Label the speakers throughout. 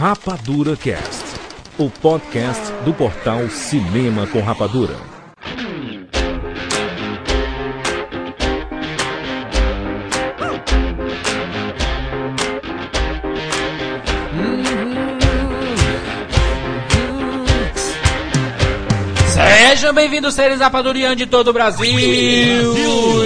Speaker 1: Rapadura Cast, o podcast do portal Cinema com Rapadura.
Speaker 2: Sejam bem-vindos, seres rapadurianos de todo o Brasil.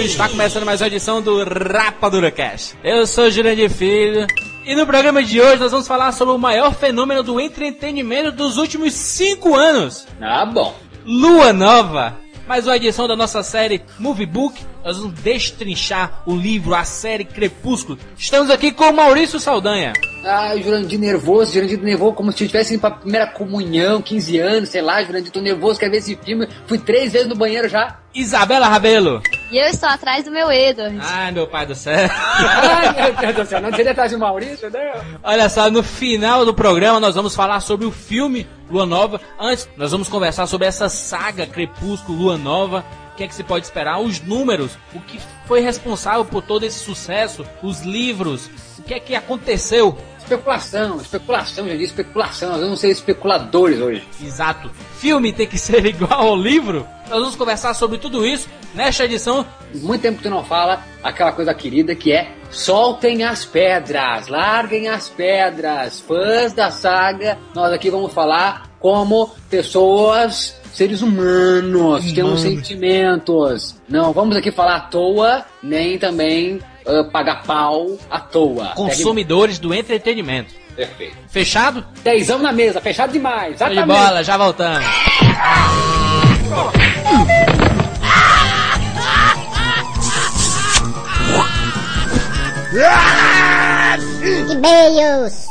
Speaker 2: Está começando mais uma edição do Rapadura Cast. Eu sou Jurandir Filho. E no programa de hoje nós vamos falar sobre o maior fenômeno do entretenimento dos últimos cinco anos.
Speaker 3: Ah, bom.
Speaker 2: Lua Nova. Mais uma edição da nossa série Movie Book. Nós vamos destrinchar o livro, a série Crepúsculo. Estamos aqui com o Maurício Saldanha.
Speaker 3: Ah, Jurandir nervoso, Jurandir nervoso, como se tivesse indo pra primeira comunhão, 15 anos, sei lá, Jurandir, tô nervoso, quero ver esse filme. Fui três vezes no banheiro já.
Speaker 2: Isabela Rabelo.
Speaker 4: E eu estou atrás do meu Edward.
Speaker 2: Ai, meu pai do céu.
Speaker 3: Ai, meu Deus do céu, não seria atrás do Maurício, né?
Speaker 2: Olha só, no final do programa nós vamos falar sobre o filme Lua Nova. Antes, nós vamos conversar sobre essa saga Crepúsculo Lua Nova. O que é que se pode esperar? Os números, o que foi responsável por todo esse sucesso, os livros, o que é que aconteceu.
Speaker 3: Especulação, especulação, disse especulação, nós vamos ser especuladores hoje.
Speaker 2: Exato. Filme tem que ser igual ao livro? Nós vamos conversar sobre tudo isso nesta edição.
Speaker 3: Muito tempo que tu não fala aquela coisa querida que é soltem as pedras, larguem as pedras, fãs da saga, nós aqui vamos falar como pessoas seres humanos, temos sentimentos. Não vamos aqui falar à toa, nem também uh, pagar pau à toa.
Speaker 2: Consumidores do entretenimento.
Speaker 3: Perfeito.
Speaker 2: Fechado?
Speaker 3: Dezão na mesa, fechado demais.
Speaker 2: Show de
Speaker 3: Exatamente.
Speaker 2: bola, já voltamos.
Speaker 4: Beijos!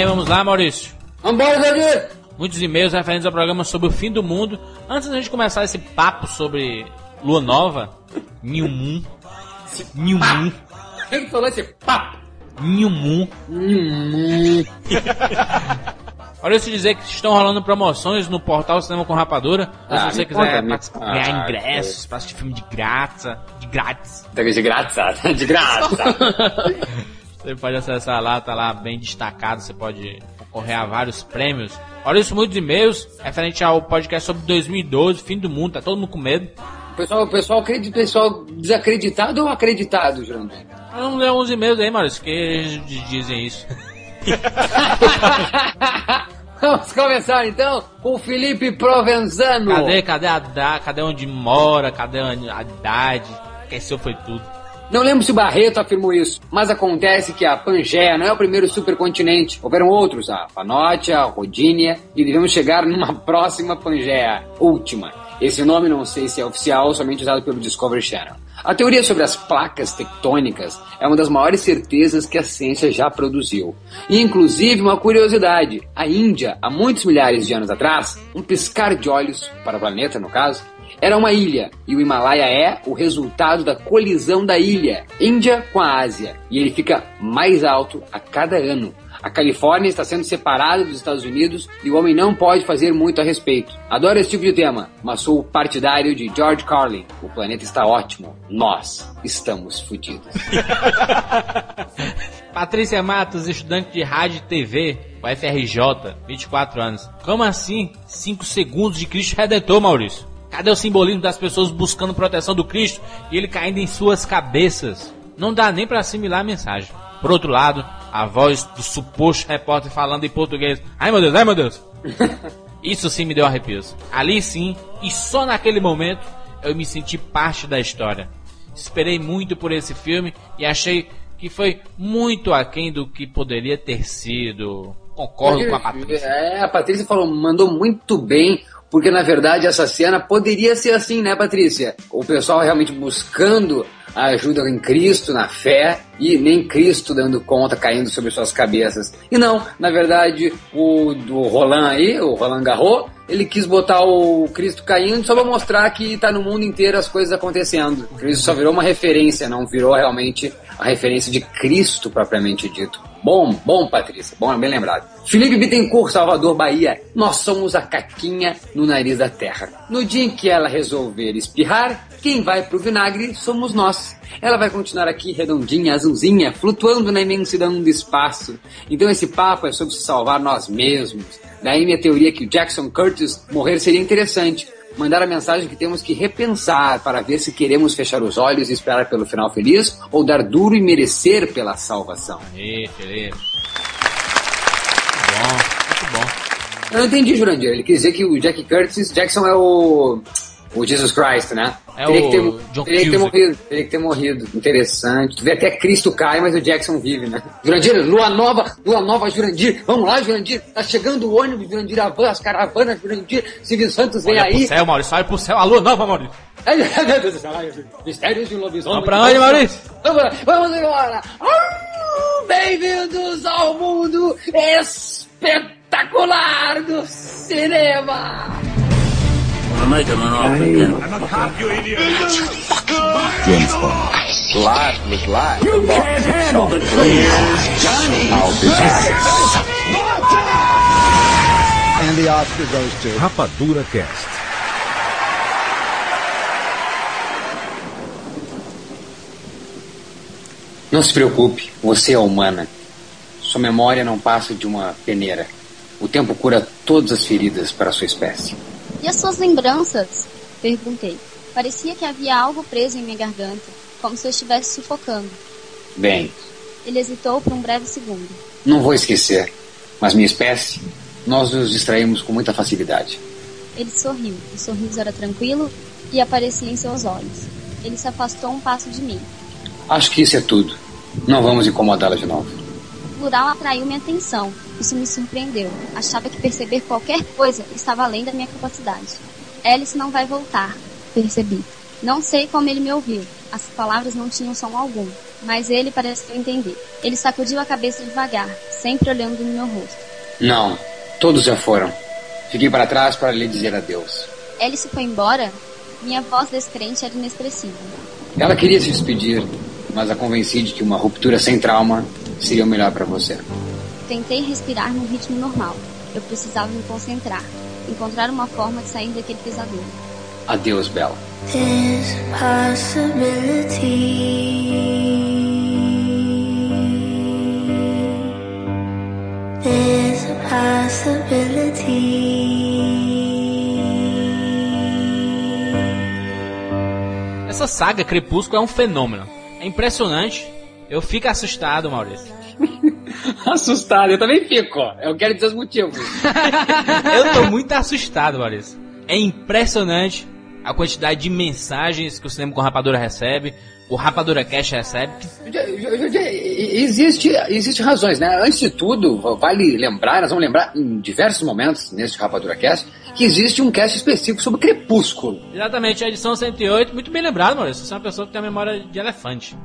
Speaker 2: Bem, vamos lá, Maurício.
Speaker 3: Vambora, Davi!
Speaker 2: Muitos e-mails referentes ao programa sobre o fim do mundo. Antes da gente começar esse papo sobre Lua Nova, New Moon,
Speaker 3: Quem falou esse papo?
Speaker 2: New Moon.
Speaker 3: Hum,
Speaker 2: Maurício dizer que estão rolando promoções no portal Cinema com Rapadura.
Speaker 3: Ah,
Speaker 2: se você quiser
Speaker 3: conta,
Speaker 2: ganhar ingressos para assistir filme de graça, de grátis,
Speaker 3: de graça, de graça.
Speaker 2: você pode acessar lá, tá lá bem destacado, você pode concorrer a vários prêmios. Maurício, muitos e-mails referente ao podcast sobre 2012, fim do mundo, tá todo mundo com medo.
Speaker 3: O pessoal, o pessoal, acredita, o pessoal desacreditado ou acreditado, Jurandir?
Speaker 2: Vamos ler uns e-mails aí, Maurício, que dizem isso.
Speaker 3: Vamos começar então com o Felipe Provenzano.
Speaker 2: Cadê, cadê a da, cadê onde mora, cadê a a idade? Esqueceu foi tudo.
Speaker 3: Não lembro se o Barreto afirmou isso, mas acontece que a Pangeia não é o primeiro supercontinente. Houveram outros, a Panótia, a Rodínia, e devemos chegar numa próxima Pangeia, última. Esse nome não sei se é oficial, somente usado pelo Discovery Channel. A teoria sobre as placas tectônicas é uma das maiores certezas que a ciência já produziu. E inclusive uma curiosidade, a Índia, há muitos milhares de anos atrás, um piscar de olhos, para o planeta no caso, era uma ilha, e o Himalaia é o resultado da colisão da ilha, Índia com a Ásia, e ele fica mais alto a cada ano. A Califórnia está sendo separada dos Estados Unidos e o homem não pode fazer muito a respeito. Adoro esse tipo de tema, mas sou partidário de George Carlin. O planeta está ótimo, nós estamos fodidos.
Speaker 2: Patrícia Matos, estudante de rádio e TV, UFRJ, 24 anos. Como assim? 5 segundos de Cristo Redentor, Maurício? Cadê o simbolismo das pessoas buscando proteção do Cristo e ele caindo em suas cabeças? Não dá nem para assimilar a mensagem. Por outro lado, a voz do suposto repórter falando em português. Ai meu Deus, ai meu Deus. Isso sim me deu arrepios. Ali sim, e só naquele momento, eu me senti parte da história. Esperei muito por esse filme e achei que foi muito aquém do que poderia ter sido. Concordo com a Patrícia.
Speaker 3: É, a Patrícia falou, mandou muito bem, porque na verdade essa cena poderia ser assim, né, Patrícia? O pessoal realmente buscando a ajuda em Cristo, na fé, e nem Cristo dando conta, caindo sobre suas cabeças. E não, na verdade, o do Roland aí, o Roland Garros, ele quis botar o Cristo caindo só pra mostrar que tá no mundo inteiro as coisas acontecendo. O Cristo só virou uma referência, não virou realmente a referência de Cristo propriamente dito. Bom, bom, Patrícia. Bom, bem lembrado. Felipe Bittencourt, Salvador, Bahia. Nós somos a caquinha no nariz da terra. No dia em que ela resolver espirrar, quem vai pro vinagre somos nós. Ela vai continuar aqui redondinha, azulzinha, flutuando na imensidão do espaço. Então esse papo é sobre se salvar nós mesmos. Daí minha teoria que o Jackson Curtis morrer seria interessante mandar a mensagem que temos que repensar para ver se queremos fechar os olhos e esperar pelo final feliz ou dar duro e merecer pela salvação.
Speaker 2: Aí, Felipe. Muito bom, muito bom.
Speaker 3: Eu não entendi, Jurandir. Ele quer dizer que o Jack Curtis, Jackson é o o Jesus Christ, né?
Speaker 2: É
Speaker 3: teria
Speaker 2: o
Speaker 3: que ter,
Speaker 2: John
Speaker 3: teria que ter morrido, teria que ter morrido. Interessante. Tu vê até Cristo cai, mas o Jackson vive, né? Jurandir, lua nova, lua nova, Jurandir. Vamos lá, Jurandir. Tá chegando o ônibus, Jurandir, a van, as caravanas, Jurandir. Silvio Santos vem
Speaker 2: Olha
Speaker 3: aí.
Speaker 2: pro céu, Maurício, olha pro céu. Alô, nova, Maurício.
Speaker 3: Mistérios de lobisomem.
Speaker 2: Vamos pra onde, Maurício?
Speaker 3: Vamos, vamos embora. Bem-vindos ao mundo espetacular do cinema. Life was life. You can't handle the truth. Johnny. I'll be back.
Speaker 5: And the Oscar goes to.
Speaker 1: Rapadura Cast.
Speaker 3: Não se preocupe, você é humana. Sua memória não passa de uma peneira. O tempo cura todas as feridas para a sua espécie.
Speaker 4: E as suas lembranças? Perguntei. Parecia que havia algo preso em minha garganta, como se eu estivesse sufocando.
Speaker 3: Bem,
Speaker 4: Ele hesitou por um breve segundo.
Speaker 3: não vou esquecer, mas minha espécie, nós nos distraímos com muita facilidade.
Speaker 4: Ele sorriu. O sorriso era tranquilo e aparecia em seus olhos. Ele se afastou um passo de mim.
Speaker 3: Acho que isso é tudo. Não vamos incomodá-la de novo.
Speaker 4: Plural atraiu minha atenção. Isso me surpreendeu. Achava que perceber qualquer coisa estava além da minha capacidade. Alice não vai voltar, percebi. Não sei como ele me ouviu. As palavras não tinham som algum, mas ele pareceu entender. Ele sacudiu a cabeça devagar, sempre olhando no meu rosto.
Speaker 3: Não, todos já foram. Fiquei para trás para lhe dizer adeus.
Speaker 4: Alice foi embora? Minha voz descrente era inexpressiva.
Speaker 3: Ela queria se despedir, mas a convenci de que uma ruptura sem trauma seria o melhor para você.
Speaker 4: Tentei respirar num ritmo normal. Eu precisava me concentrar, encontrar uma forma de sair daquele pesadelo.
Speaker 3: Adeus, Bela.
Speaker 6: There's a possibility.
Speaker 2: Essa saga Crepúsculo é um fenômeno. É impressionante. Eu fico assustado, Maurício.
Speaker 3: Assustado, eu também fico. Eu quero dizer os motivos.
Speaker 2: Eu tô muito assustado, Maurício. É impressionante a quantidade de mensagens que o Cinema com Rapadura recebe, o Rapadura Cash recebe.
Speaker 3: Existe, existe razões, né? Antes de tudo, vale lembrar, nós vamos lembrar em diversos momentos neste Rapadura Cast, que existe um cast específico sobre Crepúsculo.
Speaker 2: Exatamente, a edição 108, muito bem lembrado, Maurício. Você é uma pessoa que tem a memória de elefante.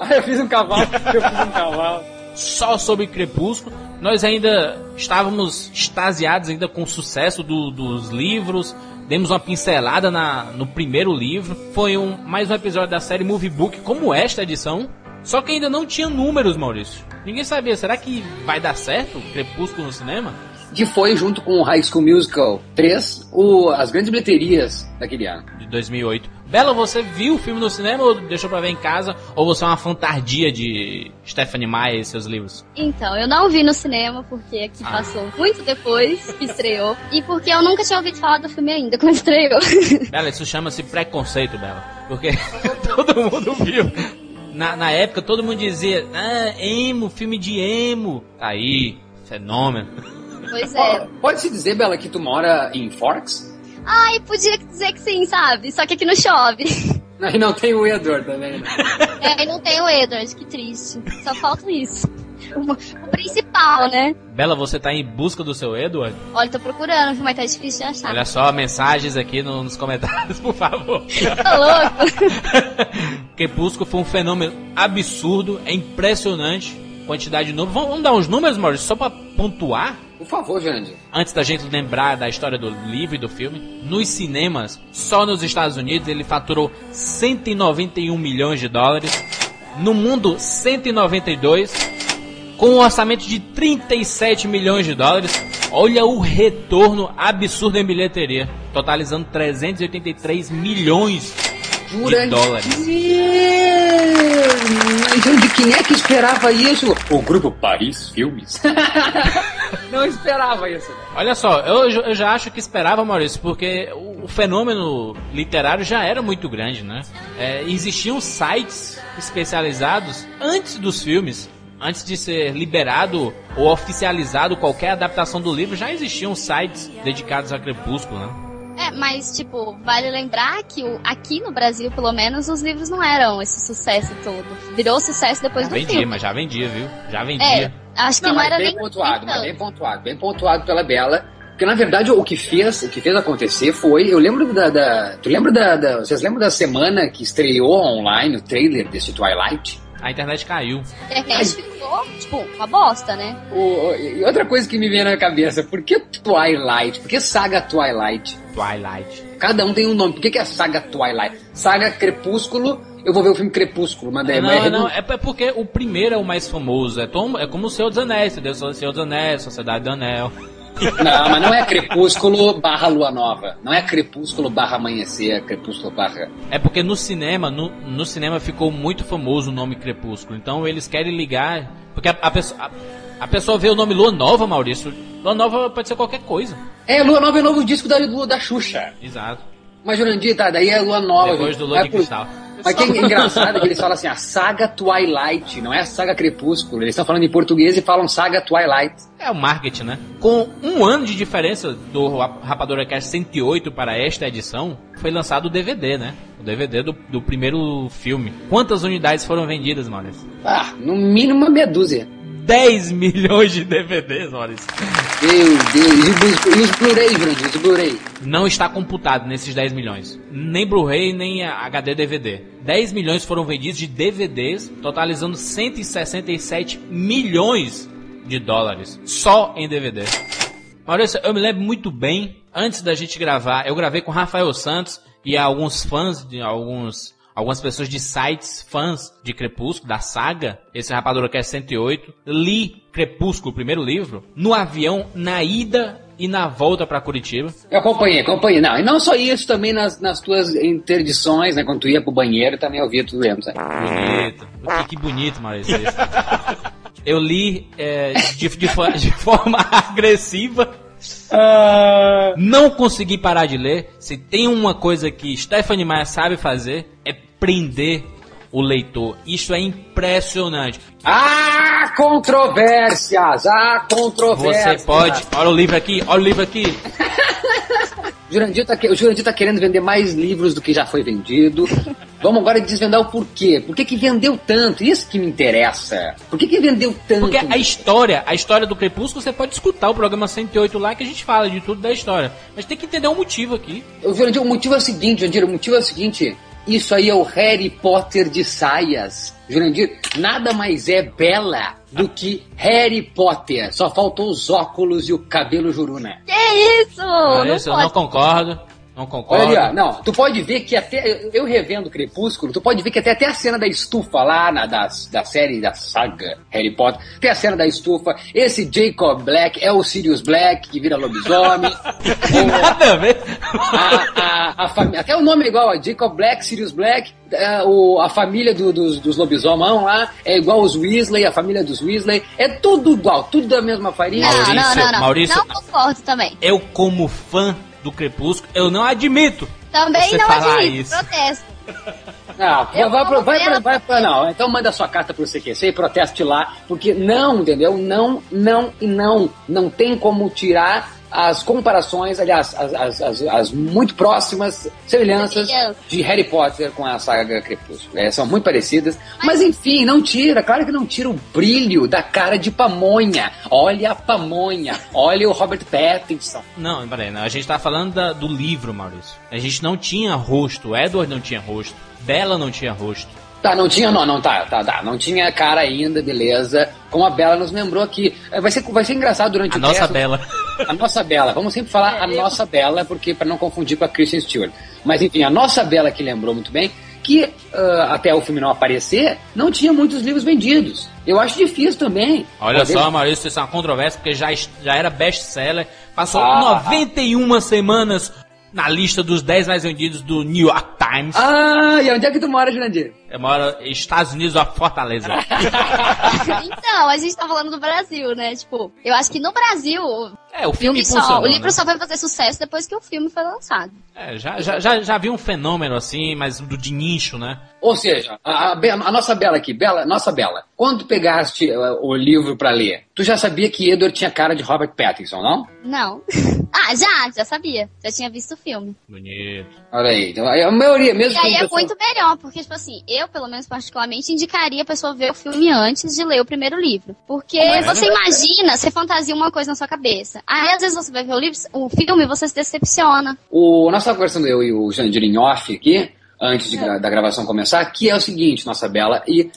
Speaker 3: Ah, eu fiz um cavalo, eu fiz um cavalo.
Speaker 2: Só sobre Crepúsculo, nós ainda estávamos extasiados ainda com o sucesso do- dos livros, demos uma pincelada na, no primeiro livro. Foi um, mais um episódio da série Movie Book, como esta edição. Só que ainda não tinha números, Maurício. Ninguém sabia, será que vai dar certo Crepúsculo no cinema?
Speaker 3: Que foi, junto com o High School Musical 3, o, as grandes bilheterias daquele ano.
Speaker 2: De 2008. Bela, você viu o filme no cinema ou deixou pra ver em casa? Ou você é uma fantardia de Stephanie Meyer e seus livros?
Speaker 4: Então, eu não vi no cinema porque aqui
Speaker 2: Ah.
Speaker 4: passou muito depois que estreou e porque eu nunca tinha ouvido falar do filme ainda quando estreou.
Speaker 2: Bela, isso chama-se preconceito, Bela. Porque todo mundo viu. Na, na época, todo mundo dizia, ah, emo, filme de emo. Tá aí, fenômeno.
Speaker 4: Pois é.
Speaker 3: Pode-se dizer, Bela, que tu mora em Forks?
Speaker 4: Ai, podia dizer que sim, sabe? Só que aqui não chove.
Speaker 3: E não tem o Edward também, né?
Speaker 4: É, e não tem o Edward, que triste. Só falta isso. O, principal, né?
Speaker 2: Bela, você tá em busca do seu Edward?
Speaker 4: Olha, tô procurando, mas tá difícil de achar.
Speaker 2: Olha só, mensagens aqui no- nos comentários, por favor.
Speaker 4: Tá louco?
Speaker 2: Crepúsculo foi um fenômeno absurdo, é impressionante. Quantidade de números. Vamos, vamos dar uns números, Maurício, só pra pontuar?
Speaker 3: Por favor, Jandir.
Speaker 2: Antes da gente lembrar da história do livro e do filme, nos cinemas, só nos Estados Unidos ele faturou 191 milhões de dólares. No mundo, 192. com um orçamento de 37 milhões de dólares. Olha o retorno absurdo em bilheteria, totalizando 383 milhões de dólares.
Speaker 3: Gente, quem é que esperava isso? O grupo Paris Filmes. Não esperava isso.
Speaker 2: Olha só, eu, eu já acho que esperava, Maurício, porque o, o fenômeno literário já era muito grande, né? É, existiam sites especializados antes dos filmes antes de ser liberado ou oficializado qualquer adaptação do livro, já existiam sites dedicados a Crepúsculo, né?
Speaker 4: É, mas, tipo, vale lembrar que o, aqui no Brasil, pelo menos, os livros não eram esse sucesso todo. Virou sucesso depois
Speaker 2: já
Speaker 4: do
Speaker 2: vendia,
Speaker 4: filme.
Speaker 2: mas já vendia, viu? Já vendia.
Speaker 4: É, acho que não,
Speaker 3: não
Speaker 4: era
Speaker 3: bem
Speaker 4: nem
Speaker 3: pontuado,
Speaker 4: nem
Speaker 3: mas bem pontuado, bem pontuado pela Bela. Porque na verdade o que fez, o que fez acontecer foi, eu lembro da, da tu lembra da, da, vocês lembram da semana que estreou online o trailer desse Twilight?
Speaker 2: A internet caiu.
Speaker 4: A internet ficou, tipo, uma bosta, né?
Speaker 3: O, e outra coisa que me veio na cabeça, por que Twilight? Por que saga Twilight?
Speaker 2: Twilight.
Speaker 3: Cada um tem um nome. Por que, que é saga Twilight? Saga Crepúsculo, eu vou ver o filme Crepúsculo, mas daí
Speaker 2: não,
Speaker 3: mas
Speaker 2: não, é é porque o primeiro é o mais famoso. É, tom- é como o Senhor dos Anéis, entendeu? O Senhor dos Anéis, Sociedade do Anel.
Speaker 3: Não, mas não é Crepúsculo barra Lua Nova. Não é Crepúsculo barra Amanhecer, é Crepúsculo barra...
Speaker 2: É porque no cinema, no, no cinema ficou muito famoso o nome Crepúsculo. Então eles querem ligar. Porque a, a pessoa. A, a pessoa vê o nome Lua Nova, Maurício. Lua Nova pode ser qualquer coisa.
Speaker 3: É, Lua Nova é o novo disco da, Lua da Xuxa.
Speaker 2: Exato.
Speaker 3: Mas Jurandir, tá, daí é Lua Nova.
Speaker 2: Depois
Speaker 3: gente.
Speaker 2: do Lua de Cristal.
Speaker 3: Mas que é engraçado é que eles falam assim, a saga Twilight, não é a saga Crepúsculo. Eles estão falando em português e falam saga Twilight.
Speaker 2: É o marketing, né? Com um ano de diferença do Rapadura Cast 108 para esta edição, foi lançado o DVD, né? O DVD do, do primeiro filme. Quantas unidades foram vendidas, Maurício?
Speaker 3: Ah, no mínimo uma meia dúzia.
Speaker 2: 10 milhões de DVDs, Maurício.
Speaker 3: Meu Deus, e os, os Blu-ray, Jurandir, os Blu-ray.
Speaker 2: Não está computado nesses 10 milhões. Nem Blu-ray, nem HD DVD. 10 milhões foram vendidos de DVDs, totalizando 167 milhões de dólares. Só em DVD. Maurício, eu me lembro muito bem, antes da gente gravar, eu gravei com Rafael Santos e alguns fãs, de alguns, algumas pessoas de sites, fãs de Crepúsculo, da saga, esse Rapadura Cast 108, li Crepúsculo, o primeiro livro, no avião, na ida e na volta para Curitiba.
Speaker 3: Eu acompanhei, acompanhei. Não, e não só isso, também nas, nas tuas interdições, né? Quando tu ia pro banheiro, também eu via tudo lendo, sabe?
Speaker 2: Bonito. Que, que bonito, Maurício. Eu li é, de, de de forma agressiva. Não consegui parar de ler. Se tem uma coisa que Stephanie Meyer sabe fazer, é prender o leitor. Isso é impressionante.
Speaker 3: Ah, controvérsias! Ah, controvérsias!
Speaker 2: Você pode. Olha o livro aqui, olha o livro aqui.
Speaker 3: Jurandir tá, o Jurandir tá querendo vender mais livros do que já foi vendido. Vamos agora desvendar o porquê. Por que, que vendeu tanto? Isso que me interessa. Por que, que vendeu tanto?
Speaker 2: Porque a história, a história do Crepúsculo, você pode escutar o programa 108 lá que a gente fala de tudo da história. Mas tem que entender o motivo aqui.
Speaker 3: O Jurandir, o motivo é o seguinte, Jurandir, o motivo é o seguinte. Isso aí é o Harry Potter de saias. Jurandir, nada mais é bela do que Harry Potter. Só faltou os óculos e o cabelo juruna.
Speaker 4: Que isso?
Speaker 2: Ah,
Speaker 4: não
Speaker 2: isso eu não concordo. Não concordo.
Speaker 3: Olha ali, ó. Não, tu pode ver que até. Eu revendo Crepúsculo, tu pode ver que até, até a cena da estufa lá na, da, da série da saga Harry Potter, tem a cena da estufa. Esse Jacob Black é o Sirius Black, que vira lobisomem. O-
Speaker 2: Nada a ver.
Speaker 3: a, a, a até o nome é igual, ó, Jacob Black, Sirius Black, é, o, a família do- dos, dos lobisomão lá é igual os Weasley, a família dos Weasley, é tudo igual, tudo da mesma farinha.
Speaker 4: Não,
Speaker 2: Maurício,
Speaker 4: não, não, não.
Speaker 2: Maurício-
Speaker 4: Não concordo também.
Speaker 2: Eu, como fã do Crepúsculo, eu não admito
Speaker 4: Também
Speaker 2: você
Speaker 4: não
Speaker 2: falar
Speaker 4: admito.
Speaker 2: isso.
Speaker 4: Protesto.
Speaker 3: Ah,
Speaker 4: Eu
Speaker 3: vai, pra,
Speaker 4: amo
Speaker 3: vai, pra, vai pra- não, então manda sua carta pro CQC e proteste lá, porque não, entendeu? Não, não e não. Não tem como tirar as comparações, aliás, as, as, as, as muito próximas semelhanças de Harry Potter com a saga Crepúsculo. É, são muito parecidas, mas enfim, não tira, claro que não tira o brilho da cara de pamonha. Olha a pamonha, olha o Robert Pattinson.
Speaker 2: Não, peraí, não. a gente tá falando da- do livro, Maurício. A gente não tinha rosto, o Edward não tinha rosto, Bella não tinha rosto.
Speaker 3: Tá, não tinha, não, não, tá, tá, tá. Não tinha cara ainda, beleza. Como a Bela nos lembrou aqui. É, Vai ser, vai ser engraçado durante
Speaker 2: A
Speaker 3: o
Speaker 2: nossa. Bela.
Speaker 3: A nossa Bela. Vamos sempre falar a nossa Bela, porque para não confundir com a Kristen Stewart. Mas enfim, a nossa Bela que lembrou muito bem que uh, até o filme não aparecer, não tinha muitos livros vendidos. Eu acho difícil também.
Speaker 2: Olha
Speaker 3: Poder...
Speaker 2: só, Maurício, isso é uma controvérsia, porque já, já era best-seller. Passou
Speaker 3: Ah.
Speaker 2: 91 semanas na lista dos 10 mais vendidos do New York Times.
Speaker 3: Ah, e onde é que tu mora, Jurandir?
Speaker 2: Eu moro nos Estados Unidos, a Fortaleza.
Speaker 4: então, a gente tá falando do Brasil, né? Tipo, eu acho que no Brasil,
Speaker 2: É, o filme
Speaker 4: filme só, o livro
Speaker 2: né?
Speaker 4: só vai fazer sucesso depois que o filme foi lançado.
Speaker 2: É, já, já, já, já vi um fenômeno assim, mas do de nicho, né?
Speaker 3: Ou seja, a, a nossa Bela aqui, Bela, nossa Bela, quando tu pegaste uh, o livro pra ler, tu já sabia que Edward tinha cara de Robert Pattinson, não?
Speaker 4: Não. ah, já, já sabia. Já tinha visto o filme.
Speaker 2: Bonito.
Speaker 3: Olha aí, então, a maioria, mesmo
Speaker 4: E aí é
Speaker 3: pessoa-
Speaker 4: muito melhor, porque, tipo assim, eu, pelo menos particularmente, indicaria a pessoa ver o filme antes de ler o primeiro livro. Porque você imagina, você fantasia uma coisa na sua cabeça. Aí, às vezes, você vai ver o, livro, o filme e você se decepciona.
Speaker 3: O, nós estávamos conversando, eu e o Jandir em off aqui, antes de gra- da gravação começar, que é o seguinte, nossa Bela e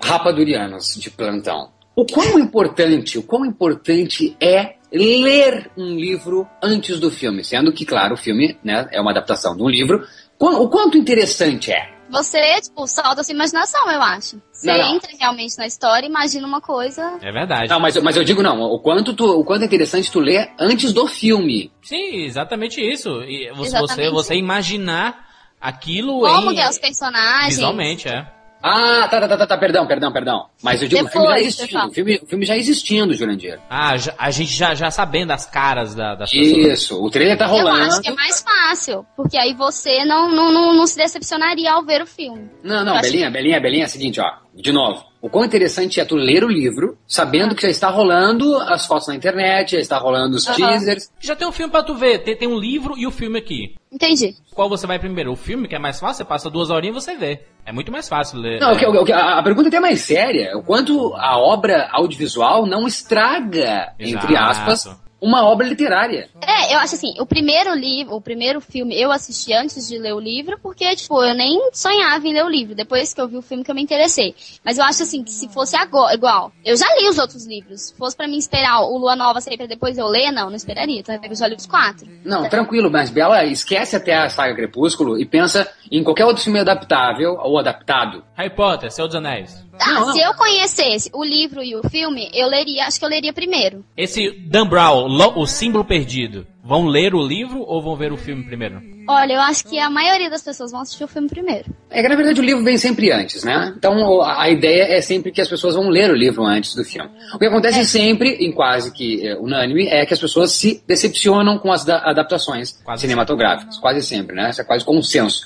Speaker 3: rapadurianos de plantão. O quão importante, o quão importante é ler um livro antes do filme, sendo que, claro, o filme né, é uma adaptação de um livro. O quanto interessante é?
Speaker 4: Você, tipo, solta a sua imaginação, eu acho. Você
Speaker 3: Não, não.
Speaker 4: entra realmente na história, imagina uma coisa.
Speaker 2: É verdade.
Speaker 3: Não, mas, eu- mas eu digo não, o quanto, tu, o quanto é interessante tu ler antes do filme.
Speaker 2: Sim, exatamente isso. E você,
Speaker 4: Exatamente.
Speaker 2: você, você imaginar aquilo
Speaker 4: Como
Speaker 2: em...
Speaker 4: que é os personagens.
Speaker 2: Visualmente, é.
Speaker 3: Ah, tá, tá, tá, tá, tá, perdão, perdão, perdão. Mas eu digo, o filme já existindo, o filme, o filme já existindo, Jurandir.
Speaker 2: Ah, já- a gente já, já sabendo as caras da, das pessoas.
Speaker 3: Isso, o trailer tá
Speaker 4: Eu
Speaker 3: rolando.
Speaker 4: acho que é mais fácil, porque aí você não, não, não, não se decepcionaria ao ver o filme.
Speaker 3: Não, não,
Speaker 4: Eu acho-
Speaker 3: Belinha, Belinha, Belinha é o seguinte, ó. De novo. O quão interessante é tu ler o livro, sabendo que já está rolando as fotos na internet, já está rolando os
Speaker 4: Aham.
Speaker 3: teasers.
Speaker 2: Já tem um filme pra tu ver. Tem, tem um livro e o filme aqui.
Speaker 4: Entendi.
Speaker 2: Qual você vai primeiro? O filme, que é mais fácil, você passa duas horinhas e você vê. É muito mais fácil ler.
Speaker 3: Não, o que- o que- a, a pergunta é até mais séria. é O quanto a obra audiovisual não estraga, entre
Speaker 2: Exato.
Speaker 3: aspas, uma obra literária.
Speaker 4: É, eu acho assim, o primeiro livro, o primeiro filme eu assisti antes de ler o livro, porque, tipo, eu nem sonhava em ler o livro, depois que eu vi o filme que eu me interessei. Mas eu acho assim, que se fosse agora, igual, eu já li os outros livros. Se fosse pra mim esperar o Lua Nova sair pra depois eu ler, não, não esperaria. Então eu já li os quatro.
Speaker 3: Não, tranquilo, mas Bela, esquece até a saga Crepúsculo e pensa em qualquer outro filme adaptável ou adaptado.
Speaker 2: Harry Potter, Senhor dos Anéis.
Speaker 3: Não.
Speaker 4: se eu conhecesse o livro e o filme, eu leria, acho que eu leria primeiro.
Speaker 2: Esse Dan Brown, o símbolo perdido. Vão ler o livro ou vão ver o filme primeiro?
Speaker 4: Olha, eu acho que a maioria das pessoas vão assistir o filme primeiro.
Speaker 3: É que na verdade o livro vem sempre antes, né? Então a ideia é sempre que as pessoas vão ler o livro antes do filme. O que acontece sempre, em quase que é, unânime, é que as pessoas se decepcionam com as da- adaptações
Speaker 2: Quase
Speaker 3: cinematográficas. Quase sempre, né? Isso é quase consenso.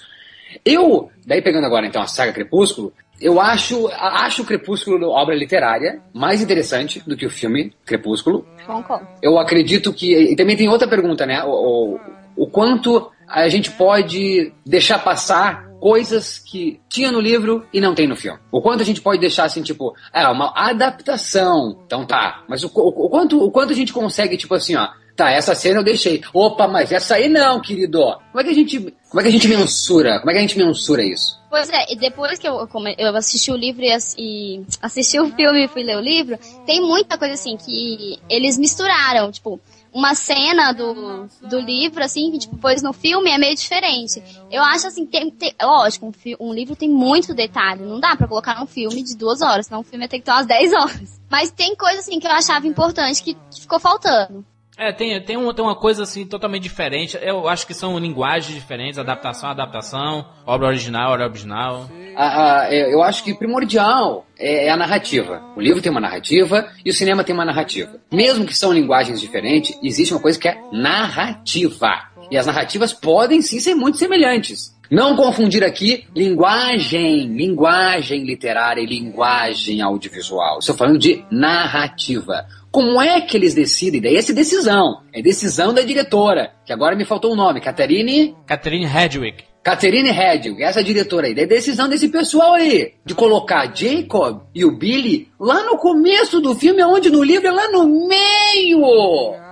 Speaker 3: Eu, daí pegando agora então a saga Crepúsculo, eu acho, acho o Crepúsculo obra literária mais interessante do que o filme Crepúsculo.
Speaker 4: Concordo.
Speaker 3: Eu acredito que. E também tem outra pergunta, né? O, o, o quanto a gente pode deixar passar coisas que tinha no livro e não tem no filme. O quanto a gente pode deixar assim, tipo, é uma adaptação. Então tá. Mas o, o, o quanto, o quanto a gente consegue, tipo assim, ó. Tá, essa cena eu deixei. Opa, mas essa aí não, querido. Como é que a gente, como é que a gente mensura? Como é que a gente mensura isso?
Speaker 4: Pois é, depois que eu, eu assisti o livro e, ass- assisti o filme e fui ler o livro, tem muita coisa assim que eles misturaram, tipo, uma cena do, do livro, assim, que tipo, no filme é meio diferente. Eu acho assim, tem, tem- lógico, um, fi- um livro tem muito detalhe, não dá pra colocar num filme de duas horas, senão o filme ia ter que ter umas 10 horas. Mas tem coisa assim que eu achava importante que ficou faltando.
Speaker 2: É, tem, tem, um, tem uma coisa assim totalmente diferente. Eu acho que são linguagens diferentes, adaptação, adaptação, obra original, obra original.
Speaker 3: A- a- é, eu acho que primordial é, é a narrativa. O livro tem uma narrativa e o cinema tem uma narrativa. Mesmo que são linguagens diferentes, existe uma coisa que é narrativa. E as narrativas podem sim ser muito semelhantes. Não confundir aqui linguagem, linguagem literária e linguagem audiovisual. Estou falando de narrativa. Como é que eles decidem? Daí essa é decisão. É decisão da diretora, que agora me faltou o nome, Catherine
Speaker 2: Catherine Hedwig.
Speaker 3: Catherine Hedwig, essa diretora aí, da decisão desse pessoal aí, de colocar Jacob e o Billy lá no começo do filme, onde no livro é lá no meio.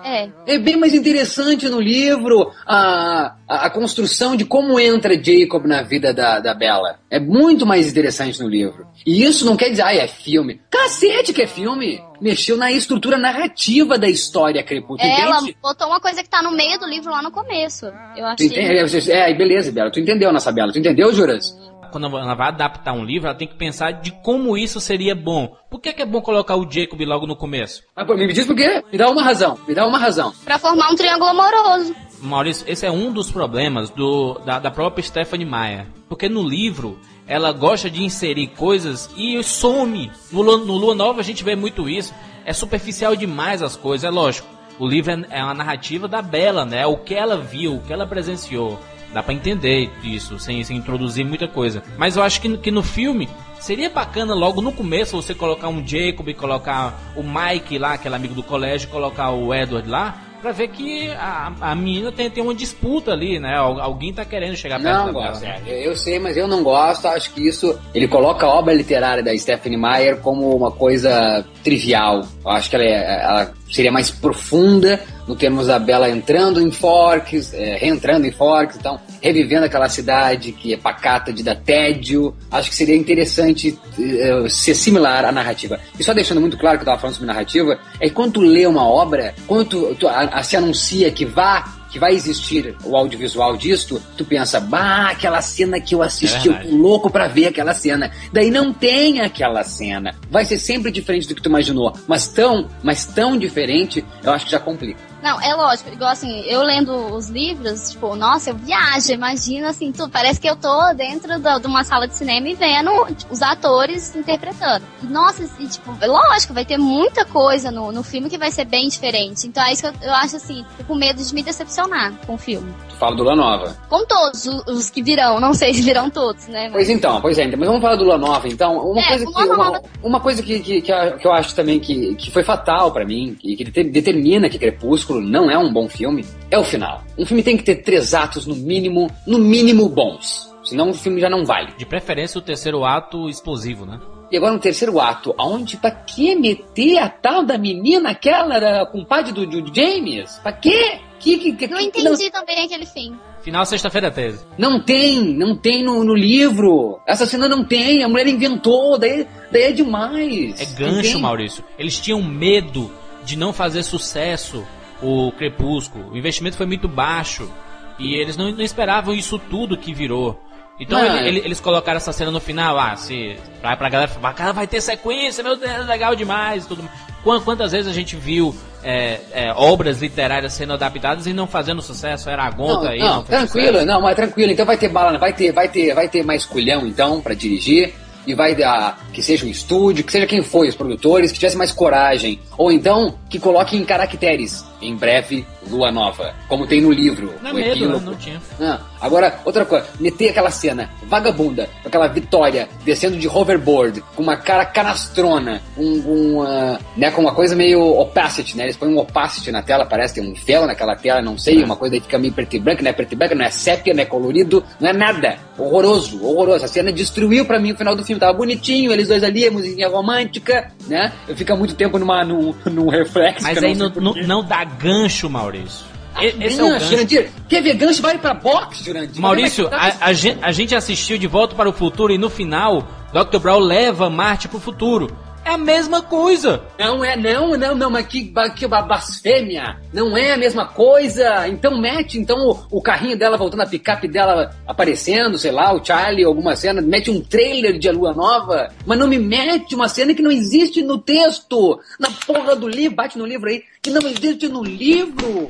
Speaker 4: É,
Speaker 3: É bem mais interessante no livro a, a, a construção de como entra Jacob na vida da, da Bella. É muito mais interessante no livro. E isso não quer dizer, ah, é filme. Cacete que é filme! Mexeu na estrutura narrativa da história Crepúsculo.
Speaker 4: ela
Speaker 3: entende?
Speaker 4: botou uma coisa que tá no meio do livro lá no começo. Eu achei.
Speaker 3: É, você- É, beleza, Bela. Tu entendeu, nossa Bela. Tu entendeu, Juras?
Speaker 2: Quando ela vai adaptar um livro, ela tem que pensar de como isso seria bom. Por que, que é bom colocar o Jacob logo no começo?
Speaker 3: Pô, me diz por quê? Me dá uma razão. Me dá uma razão.
Speaker 4: Pra formar um triângulo amoroso.
Speaker 2: Maurício, esse é um dos problemas do, da, da própria Stephanie Meyer. Porque no livro, ela gosta de inserir coisas e some. No, no Lua Nova a gente vê muito isso. É superficial demais as coisas, é lógico. O livro é, é uma narrativa da Bela, né? O que ela viu, o que ela presenciou. Dá pra entender isso, sem, sem introduzir muita coisa. Mas eu acho que, que no filme seria bacana logo no começo você colocar um Jacob, colocar o Mike lá, aquele amigo do colégio, colocar o Edward lá, pra ver que a, a menina tem, tem uma disputa ali, né? Al- Alguém tá querendo chegar perto
Speaker 3: Não
Speaker 2: da
Speaker 3: gosto, é. Eu sei, mas eu não gosto. Acho que isso. Ele coloca a obra literária da Stephanie Meyer como uma coisa trivial. Eu acho que ela, é- ela seria mais profunda no termos da Bela entrando em Forks, é, reentrando em Forks, então, revivendo aquela cidade que é pacata de dar tédio. Acho que seria interessante eh, ser similar à narrativa. E só deixando muito claro que eu estava falando sobre narrativa, é que quando tu lê uma obra, quando tu, tu- a- a- se anuncia que vá que vai existir o audiovisual disto, tu pensa, bah, aquela cena que eu assisti,
Speaker 2: É
Speaker 3: eu
Speaker 2: verdade.
Speaker 3: tô louco pra ver aquela cena. Daí não tem aquela cena. Vai ser sempre diferente do que tu imaginou, mas tão, mas tão diferente, eu acho que já complica.
Speaker 4: Não, é lógico, igual assim, eu lendo os livros, tipo, nossa, eu viajo, imagina assim, tudo, parece que eu tô dentro da- de uma sala de cinema e vendo tipo, os atores interpretando. E, nossa, e, tipo, é lógico, vai ter muita coisa no, no filme que vai ser bem diferente. Então é isso que eu, eu acho assim, tô com medo de me decepcionar com o filme.
Speaker 3: Tu fala do Lua Nova.
Speaker 4: Com todos os, os que virão, não sei se virão todos, né?
Speaker 3: Pois então, pois é, mas vamos falar do Lua Nova então. Uma
Speaker 4: É,
Speaker 3: coisa, que, uma, uma coisa que, que, que, eu acho também que, que foi fatal pra mim, e que deter- determina que Crepúsculo não é um bom filme, é o final. Um filme tem que ter três atos no mínimo, no mínimo bons. Senão o filme já não vale.
Speaker 2: De preferência o terceiro ato explosivo, né?
Speaker 3: E agora no terceiro ato, aonde pra que meter a tal da menina, aquela da compadre do, do James? Pra quê? Que, que, que,
Speaker 4: Não
Speaker 3: que-
Speaker 4: entendi também aquele fim.
Speaker 2: Final sexta-feira 13.
Speaker 3: Não tem, não tem no, no livro. Essa cena não tem, a mulher inventou, daí, daí é demais.
Speaker 2: É gancho,
Speaker 3: Entende?
Speaker 2: Maurício. Eles tinham medo de não fazer sucesso o Crepúsculo. O investimento foi muito baixo. E eles não, não esperavam isso tudo que virou. Então
Speaker 3: Não,
Speaker 2: ele-
Speaker 3: é.
Speaker 2: ele- eles colocaram essa cena no final, ah, se, pra, pra galera falar, cara, vai ter sequência, meu Deus, legal demais. Tudo. Quan- Quantas vezes a gente viu é, é, obras literárias sendo adaptadas e não fazendo sucesso? Era a
Speaker 3: Não,
Speaker 2: Gonta aí,
Speaker 3: não,
Speaker 2: não fez
Speaker 3: tranquilo,
Speaker 2: sucesso.
Speaker 3: não, mas tranquilo. Então vai ter bala, vai ter, vai ter, vai ter mais culhão então pra dirigir e vai dar que seja o estúdio, que seja quem foi os produtores, que tivesse mais coragem, ou então que coloque em caracteres em breve Lua Nova, como tem no livro.
Speaker 2: Não é medo, né?
Speaker 3: epílogo.
Speaker 2: Não tinha.
Speaker 3: Ah, agora, outra coisa, meter aquela cena vagabunda, com aquela Vitória descendo de hoverboard, com uma cara canastrona, um, um, ah, né, com uma coisa meio opacity, né? Eles põem um opacity na tela, parece que tem um véu naquela tela, não sei, uma coisa aí fica meio preto e branco, não é preto e branco, não é sépia, não é colorido, não é nada. Horroroso, horroroso. A cena destruiu pra mim o final do filme, tava bonitinho, eles dois ali, musiquinha romântica, né? Eu fico muito tempo numa, num, num reflexo.
Speaker 2: Mas aí
Speaker 3: não
Speaker 2: não, não dá gancho, Maurício. E- Esse é o
Speaker 3: Gancho. Jurandir. Quer ver gancho? Vai pra boxe, Jurandir.
Speaker 2: Maurício,
Speaker 3: Vai pra-
Speaker 2: a, a gen- a gente assistiu De Volta para o Futuro e no final, Dr. Brown leva Marte pro futuro. É a mesma coisa.
Speaker 3: Não é, não, não, não, mas que, que blasfêmia! Não é a mesma coisa! Então mete, então, o, o carrinho dela voltando, a picape dela aparecendo, sei lá, o Charlie, alguma cena, mete um trailer de A Lua Nova, mas não me mete uma cena que não existe no texto, na porra do livro, bate no livro aí, que não existe no livro!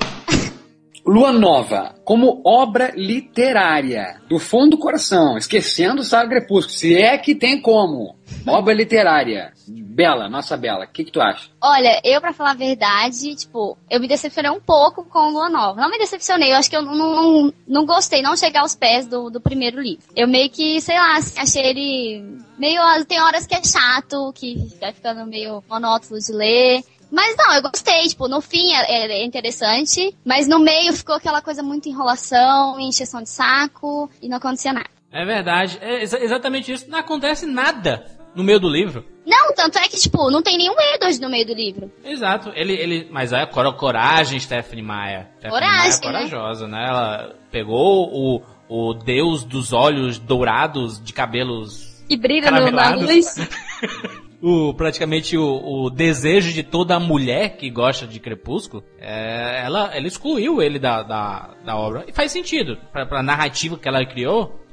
Speaker 3: Lua Nova, como obra literária, do fundo do coração, esquecendo o Sábio Crepúsculo, se é que tem como. Obra literária. Bela, nossa Bela, o que, que tu acha?
Speaker 4: Olha, eu, pra falar a verdade, tipo, eu me decepcionei um pouco com Lua Nova. Não me decepcionei, eu acho que eu não, não, não gostei, não chegar aos pés do, do primeiro livro. Eu meio que, sei lá, achei ele meio. Tem horas que é chato, que vai ficando meio monótono de ler. Mas não, eu gostei, tipo, no fim é, é interessante, mas no meio ficou aquela coisa muito enrolação, encheção de saco, e não acontecia nada.
Speaker 2: É verdade. É exa- exatamente isso. Não acontece nada no meio do livro.
Speaker 4: Não, tanto é que, tipo, não tem nenhum Edward no meio do livro.
Speaker 2: Exato. Ele, ele, mas é cor- coragem, Stephanie Meyer. Stephanie
Speaker 4: Coragem,
Speaker 2: Meyer é
Speaker 4: né?
Speaker 2: corajosa, né? Ela pegou o, o deus dos olhos dourados de cabelos
Speaker 4: Que brilha no, na luz.
Speaker 2: o praticamente o, o desejo de toda mulher que gosta de Crepúsculo, é, ela, ela excluiu ele da, da, da obra. E faz sentido. Pra, pra narrativa que ela criou,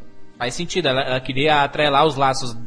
Speaker 2: Faz sentido, ela, ela queria atrelar os laços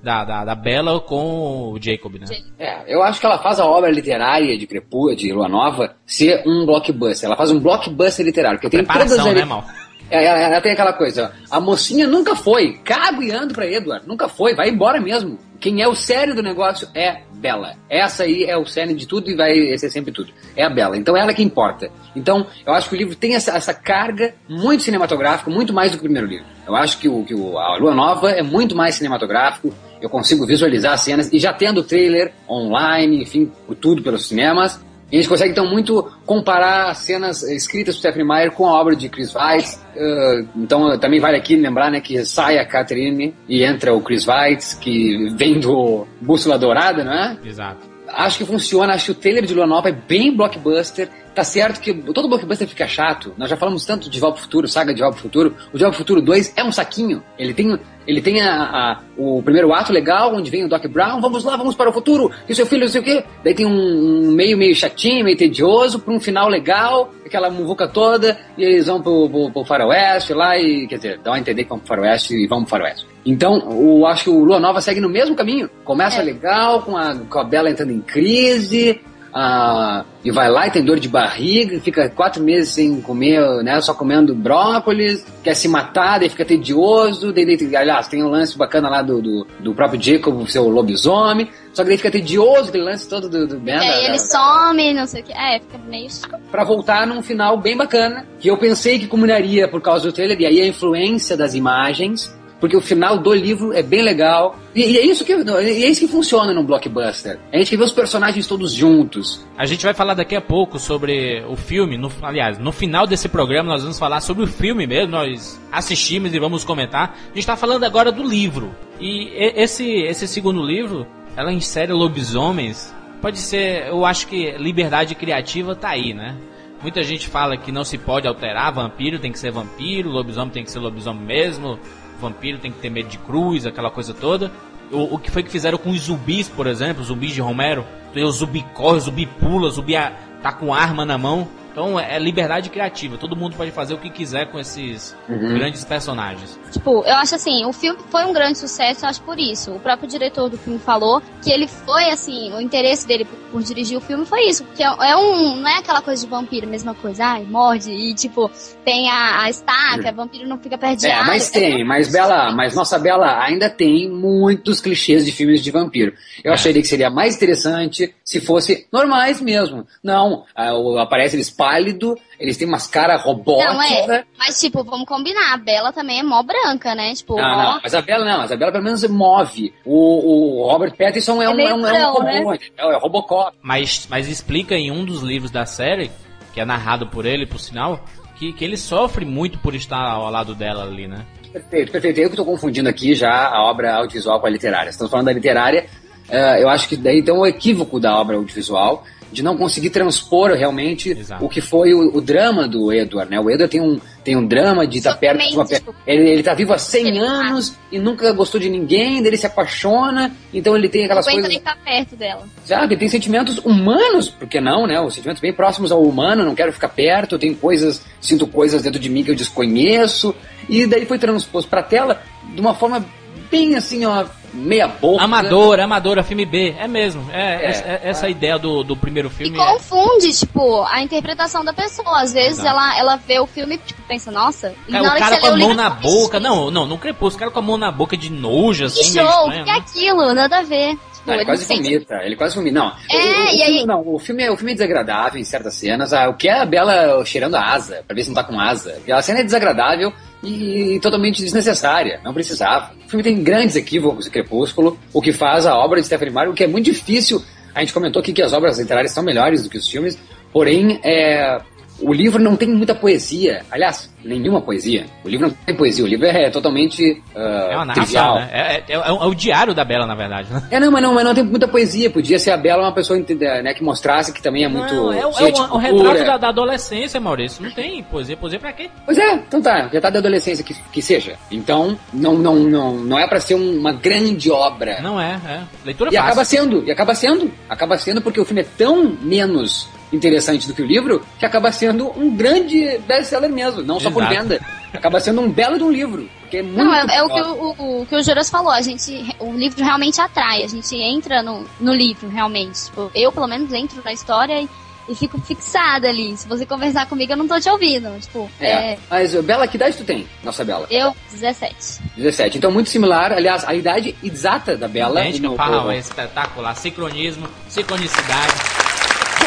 Speaker 2: da, da, da Bella com o Jacob, né?
Speaker 3: É, eu acho que ela faz a obra literária de Crepúsculo, de Lua Nova, ser um blockbuster. Ela faz um blockbuster literário, porque tem todas
Speaker 2: Preparação,
Speaker 3: as...
Speaker 2: né, Mal?
Speaker 3: É, ela, ela tem aquela coisa, a mocinha nunca foi, cago e ando pra Edward, nunca foi, vai embora mesmo. Quem é o sério do negócio é Bella. Essa aí é o sério de tudo e vai ser sempre tudo. É a Bella. Então ela que importa. Então eu acho que o livro tem essa, essa carga muito cinematográfica, muito mais do que o primeiro livro. Eu acho que, o, que o, a Lua Nova é muito mais cinematográfico. Eu consigo visualizar as cenas e já tendo o trailer online, enfim, tudo pelos cinemas. E a gente consegue então muito comparar cenas escritas por Stephanie Meyer com a obra de Chris Weitz. Uh, então também vale aqui lembrar né, que sai a Catherine e entra o Chris Weitz, que vem do Bússola Dourada, não é?
Speaker 2: Exato.
Speaker 3: Acho que funciona, acho que o trailer de Lua Nova é bem blockbuster. Tá certo que todo blockbuster fica chato. Nós já falamos tanto de pro Futuro, saga de pro Futuro. O pro Futuro 2 é um saquinho. Ele tem, ele tem a, a- o primeiro ato legal, onde vem o Doc Brown, vamos lá, vamos para o futuro, e seu filho, não sei o quê. Daí tem um, um meio, meio chatinho, meio tedioso, para um final legal, aquela muvuca toda, e eles vão pro, pro, pro faroeste lá, e quer dizer, dá a entender que vão pro faroeste e vão pro faroeste. Então, eu acho que o Lua Nova segue no mesmo caminho. Começa
Speaker 4: É.
Speaker 3: legal, com a, com a Bela entrando em crise, ah, e vai lá e tem dor de barriga, fica quatro meses sem comer, né, só comendo brócolis, quer se matar, daí fica tedioso, daí, daí aliás, tem um lance bacana lá do, do, do próprio Jacob, seu lobisomem, só que daí fica tedioso, aquele lance todo do, do né,
Speaker 4: E
Speaker 3: da-
Speaker 4: ele
Speaker 3: da-
Speaker 4: some, não sei o que. É, fica meio
Speaker 3: pra voltar num final bem bacana, que eu pensei que combinaria por causa do trailer, e aí a influência das imagens, porque o final do livro é bem legal. E, e é isso que é isso que funciona no blockbuster. A gente ver os personagens todos juntos.
Speaker 2: A gente vai falar daqui a pouco sobre o filme. No, aliás, no final desse programa nós vamos falar sobre o filme mesmo. Nós assistimos e vamos comentar. A gente está falando agora do livro. E- esse, esse segundo livro, ela insere lobisomens. Pode ser, eu acho que liberdade criativa tá aí, né? Muita gente fala que não se pode alterar, vampiro tem que ser vampiro, lobisomem tem que ser lobisomem mesmo, vampiro tem que ter medo de cruz, aquela coisa toda. O, o que foi que fizeram com os zumbis, por exemplo, zumbis de Romero? O zumbi corre, o zumbi pula, o zumbi a- tá com arma na mão. Então é liberdade criativa, todo mundo pode fazer o que quiser com esses grandes personagens.
Speaker 4: Tipo, eu acho assim, o filme foi um grande sucesso, eu acho por isso. O próprio diretor do filme falou que ele foi, assim, o interesse dele por, por dirigir o filme foi isso. Porque é, é um. Não é aquela coisa de vampiro, mesma coisa. Ai, morde e, tipo, tem a, a estaca, vampiro não fica perto de
Speaker 3: É, mas tem, mas Bela, mas nossa Bela ainda tem muitos clichês de filmes de vampiro. Eu acharia que seria mais interessante se fosse normais mesmo. Não, ah, aparece eles pálido, eles têm umas caras robóticas.
Speaker 4: Não, é. Mas, tipo, vamos combinar. A Bela também é mó branca, né? Tipo,
Speaker 3: Não,
Speaker 4: mó-
Speaker 3: não, mas a Bela não, mas a Bela pelo menos move. O, o Robert Pattinson é,
Speaker 4: É
Speaker 3: um, é um, é um robô,
Speaker 4: né?
Speaker 3: é Robocop.
Speaker 2: Mas, mas explica em um dos livros da série, que é narrado por ele, por sinal, que, que ele sofre muito por estar ao lado dela ali, né?
Speaker 3: Perfeito, perfeito. Eu que estou confundindo aqui já a obra audiovisual com a literária. Estamos falando da literária, eh, eu acho que daí tem um equívoco da obra audiovisual de não conseguir transpor realmente
Speaker 2: Exato.
Speaker 3: o que foi o, o drama do Edward, né? O Edward tem um, tem um drama de estar perto de uma pe-
Speaker 4: Sofrimento.
Speaker 3: ele, ele tá vivo há 100
Speaker 4: Ele-
Speaker 3: anos e nunca gostou de ninguém, daí ele se apaixona, então ele tem aquelas coisas...
Speaker 4: nem ficar perto dela.
Speaker 3: Sabe, ele tem sentimentos humanos, por que não, né? Os sentimentos bem próximos ao humano, não quero ficar perto, eu tenho coisas, sinto coisas dentro de mim que eu desconheço. E daí foi transposto pra tela de uma forma bem assim, ó, meia boca.
Speaker 2: Amadora, amadora, filme B, é mesmo. É,
Speaker 3: É.
Speaker 2: essa, é- essa ideia do, do primeiro
Speaker 4: E
Speaker 2: filme. é-
Speaker 4: confunde, tipo, a interpretação da pessoa. Às vezes
Speaker 2: Exato.
Speaker 4: ela, ela vê o filme e tipo, pensa, nossa, e
Speaker 2: Cara,
Speaker 4: na
Speaker 2: o cara
Speaker 4: que
Speaker 2: com a mão na boca.
Speaker 4: "Ixi,
Speaker 2: Não, não, no Crepúsculo, o cara com a mão na boca de nojo, assim,
Speaker 4: Que show, o
Speaker 2: estranho,
Speaker 4: que é
Speaker 2: né?
Speaker 4: aquilo? Nada a ver. Tipo,
Speaker 3: Não, ele
Speaker 4: ele
Speaker 3: quase
Speaker 4: sente-
Speaker 3: vomita, ele quase vomita. Não,
Speaker 4: É,
Speaker 3: o, o,
Speaker 4: e
Speaker 3: filme,
Speaker 4: aí-
Speaker 3: não, o filme, é, o filme é desagradável em certas cenas. Ah, o que é a Bela cheirando a asa, pra ver se não tá com asa. A cena é desagradável e, totalmente desnecessária, não precisava. O filme tem grandes equívocos de Crepúsculo, o que faz a obra de Stephanie Meyer, o que é muito difícil. A gente comentou aqui que as obras literárias são melhores do que os filmes, porém, é, o livro não tem muita poesia. Aliás, nenhuma poesia. O livro não tem poesia, o livro é totalmente ah,
Speaker 2: É uma narração,
Speaker 3: trivial.
Speaker 2: né? É, é- é o- é o diário da Bela, na verdade, né?
Speaker 3: É, não, mas não, mas não tem muita poesia. Podia ser a Bela uma pessoa entende- né, que mostrasse que também é muito.
Speaker 2: Não, é, o- é o, retrato da, da adolescência, Maurício. Não tem poesia. Poesia pra quê?
Speaker 3: Pois é, então tá, já tá da adolescência que, que seja. Então, não, não, não, não é pra ser um- uma grande obra.
Speaker 2: Não é, é. Leitura
Speaker 3: E
Speaker 2: fácil.
Speaker 3: acaba sendo, e acaba sendo, acaba sendo porque o filme é tão menos interessante do que o livro que acaba sendo um grande best-seller mesmo, não só por
Speaker 2: Exato.
Speaker 3: venda. acaba sendo um belo de um livro. Porque é muito
Speaker 4: Não, é, é o, que o, o, o que o Juras falou, a gente, o livro realmente atrai, a gente entra no, no livro, realmente. Tipo, eu, pelo menos, entro na história e, e fico fixada ali. Se você conversar comigo, eu não tô te ouvindo. Tipo,
Speaker 3: É.
Speaker 4: é,
Speaker 3: Mas, Bela, que idade tu tem? Nossa Bela.
Speaker 4: eu, 17.
Speaker 3: 17. Então, muito similar. Aliás, a idade exata da Bela.
Speaker 2: Idêntica,
Speaker 3: no-
Speaker 2: é espetacular. Sincronismo, sincronicidade.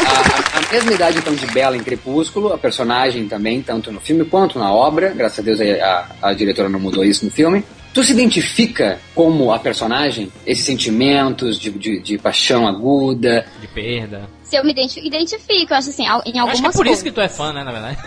Speaker 3: A, a- mesma idade, então, de Bela em Crepúsculo, a personagem também, tanto no filme quanto na obra. Graças a Deus a, a, a diretora não mudou isso no filme. Tu se identifica como a personagem? Esses sentimentos de, de, de paixão aguda?
Speaker 2: De perda.
Speaker 4: Se eu me identifico, identifico, eu acho assim, em
Speaker 2: Eu
Speaker 4: algumas
Speaker 2: acho que é por
Speaker 4: coisas.
Speaker 2: isso que tu é fã, né, na verdade.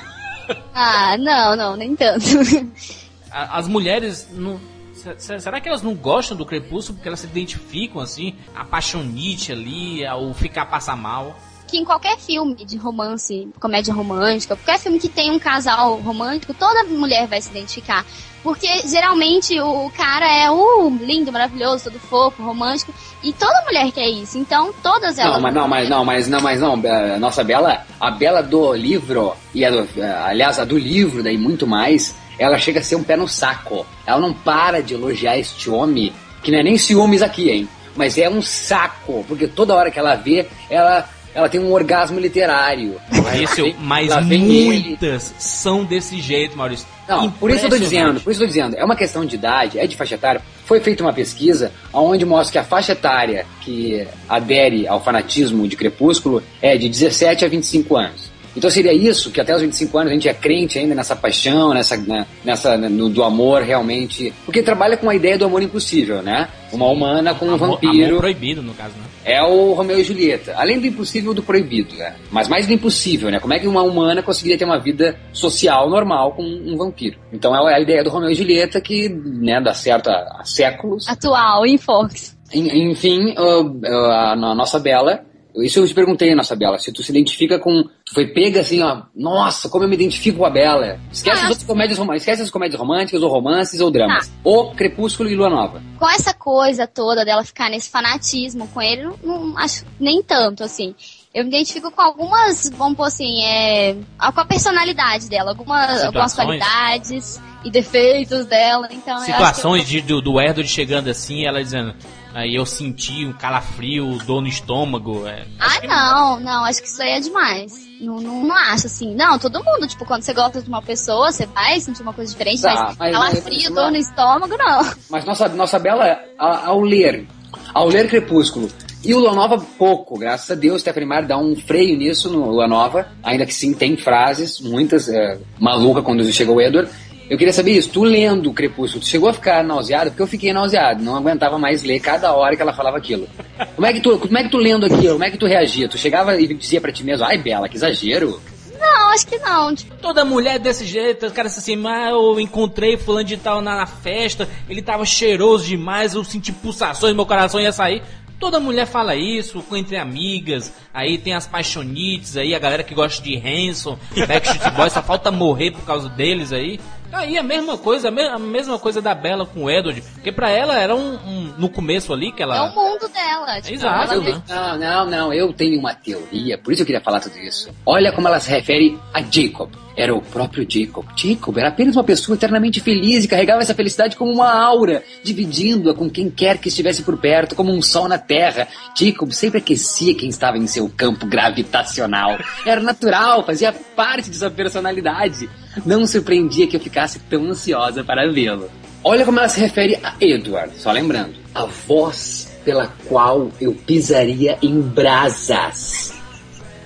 Speaker 4: Ah, não, não, nem tanto.
Speaker 2: As mulheres não. se- se- Será que elas não gostam do crepúsculo porque elas se identificam assim? A paixonite ali, o ficar passar mal.
Speaker 4: Que em qualquer filme de romance, comédia romântica, qualquer filme que tem um casal romântico, toda mulher vai se identificar. Porque geralmente o cara é o lindo, maravilhoso, todo fofo, romântico, e toda mulher quer isso. Então todas elas.
Speaker 3: Não, mas não, mas não, mas não, mas não. A nossa Bela, a Bela do livro, e a do, aliás, a do livro, daí muito mais, ela chega a ser um pé no saco. Ela não para de elogiar este homem, que não é nem ciúmes aqui, hein? Mas é um saco, porque toda hora que ela vê, ela, ela tem um orgasmo literário.
Speaker 2: Isso, mas
Speaker 3: vem ele-
Speaker 2: muitas são desse jeito, Maurício.
Speaker 3: Não, por isso eu tô dizendo, por isso eu tô dizendo, é uma questão de idade, é de faixa etária. Foi feita uma pesquisa onde mostra que a faixa etária que adere ao fanatismo de Crepúsculo é de 17 a 25 anos. Então seria isso, que até os 25 anos a gente é crente ainda nessa paixão, nessa, né, nessa no, do amor realmente. Porque trabalha com a ideia do amor impossível, né? Uma humana com um
Speaker 2: Amor-
Speaker 3: vampiro.
Speaker 2: Amor proibido, no caso, né?
Speaker 3: É o Romeu e Julieta. Além do impossível do proibido, né? Mas mais do impossível, né? Como é que uma humana conseguiria ter uma vida social normal com um vampiro? Então é a ideia do Romeu e Julieta que, né, dá certo há, há séculos.
Speaker 4: Atual, em Fox.
Speaker 3: En- Enfim, a, a nossa Bela. Isso eu te perguntei, nossa Bela, se tu se identifica com. Tu foi pega assim, ó. Nossa, como eu me identifico com a Bela. Esquece
Speaker 4: Ah,
Speaker 3: as outras comédias românticas, esquece as comédias românticas, ou romances, ou dramas. O Crepúsculo e Lua Nova.
Speaker 4: Com essa coisa toda dela ficar nesse fanatismo com ele, não, não acho nem tanto, assim. Eu me identifico com algumas, vamos pôr assim, é, com a personalidade dela, algumas, algumas qualidades e defeitos dela, então eu acho que-
Speaker 2: Situações de, do, do Edward chegando assim, ela dizendo. Aí eu senti um calafrio, dor no estômago. É,
Speaker 4: Ah, não, não, acho que isso aí é demais. Não, não, não acho assim. Não, todo mundo, tipo, quando você gosta de uma pessoa, você vai sentir uma coisa diferente,
Speaker 3: Tá,
Speaker 4: mas
Speaker 3: mas-
Speaker 4: dor no estômago, não.
Speaker 3: Mas nossa, nossa Bela, a- ao ler, ao ler Crepúsculo e o Lua Nova, pouco, graças a Deus, Stephanie Meyer dá um freio nisso no Lua Nova, ainda que sim, tem frases, muitas, é, maluca quando chega o Edward. Eu queria saber isso, tu lendo Crepúsculo, tu chegou a ficar nauseado? Porque eu fiquei nauseado, não aguentava mais ler cada hora que ela falava aquilo. Como é que tu, como é que tu lendo aquilo, como é que tu reagia? Tu chegava e dizia pra ti mesmo, ai Bela, que exagero.
Speaker 4: Não, acho que não. Tipo,
Speaker 2: Toda mulher desse jeito, os caras assim, mas eu encontrei fulano de tal na, na festa, ele tava cheiroso demais, eu senti pulsações, meu coração ia sair. Toda mulher fala isso, entre amigas, aí tem as paixonites aí, a galera que gosta de Hanson, Backstreet Boys, só falta morrer por causa deles aí. Aí a mesma coisa, a me- a mesma coisa da Bela com o Edward, porque pra ela era um, um- no começo ali que
Speaker 4: é
Speaker 2: ela...
Speaker 4: o mundo dela. Tipo,
Speaker 2: Exato,
Speaker 3: eu
Speaker 2: né?
Speaker 3: não, não, não, eu tenho uma teoria, por isso eu queria falar tudo isso. Olha como ela se refere a Jacob. Era o próprio Jacob. Jacob era apenas uma pessoa eternamente feliz e carregava essa felicidade como uma aura, dividindo-a com quem quer que estivesse por perto, como um sol na terra. Jacob sempre aquecia quem estava em seu campo gravitacional. Era natural, fazia parte de sua personalidade. Não surpreendia que eu ficasse tão ansiosa para vê-lo. Olha como ela se refere a Edward, só lembrando. A voz pela qual eu pisaria em brasas.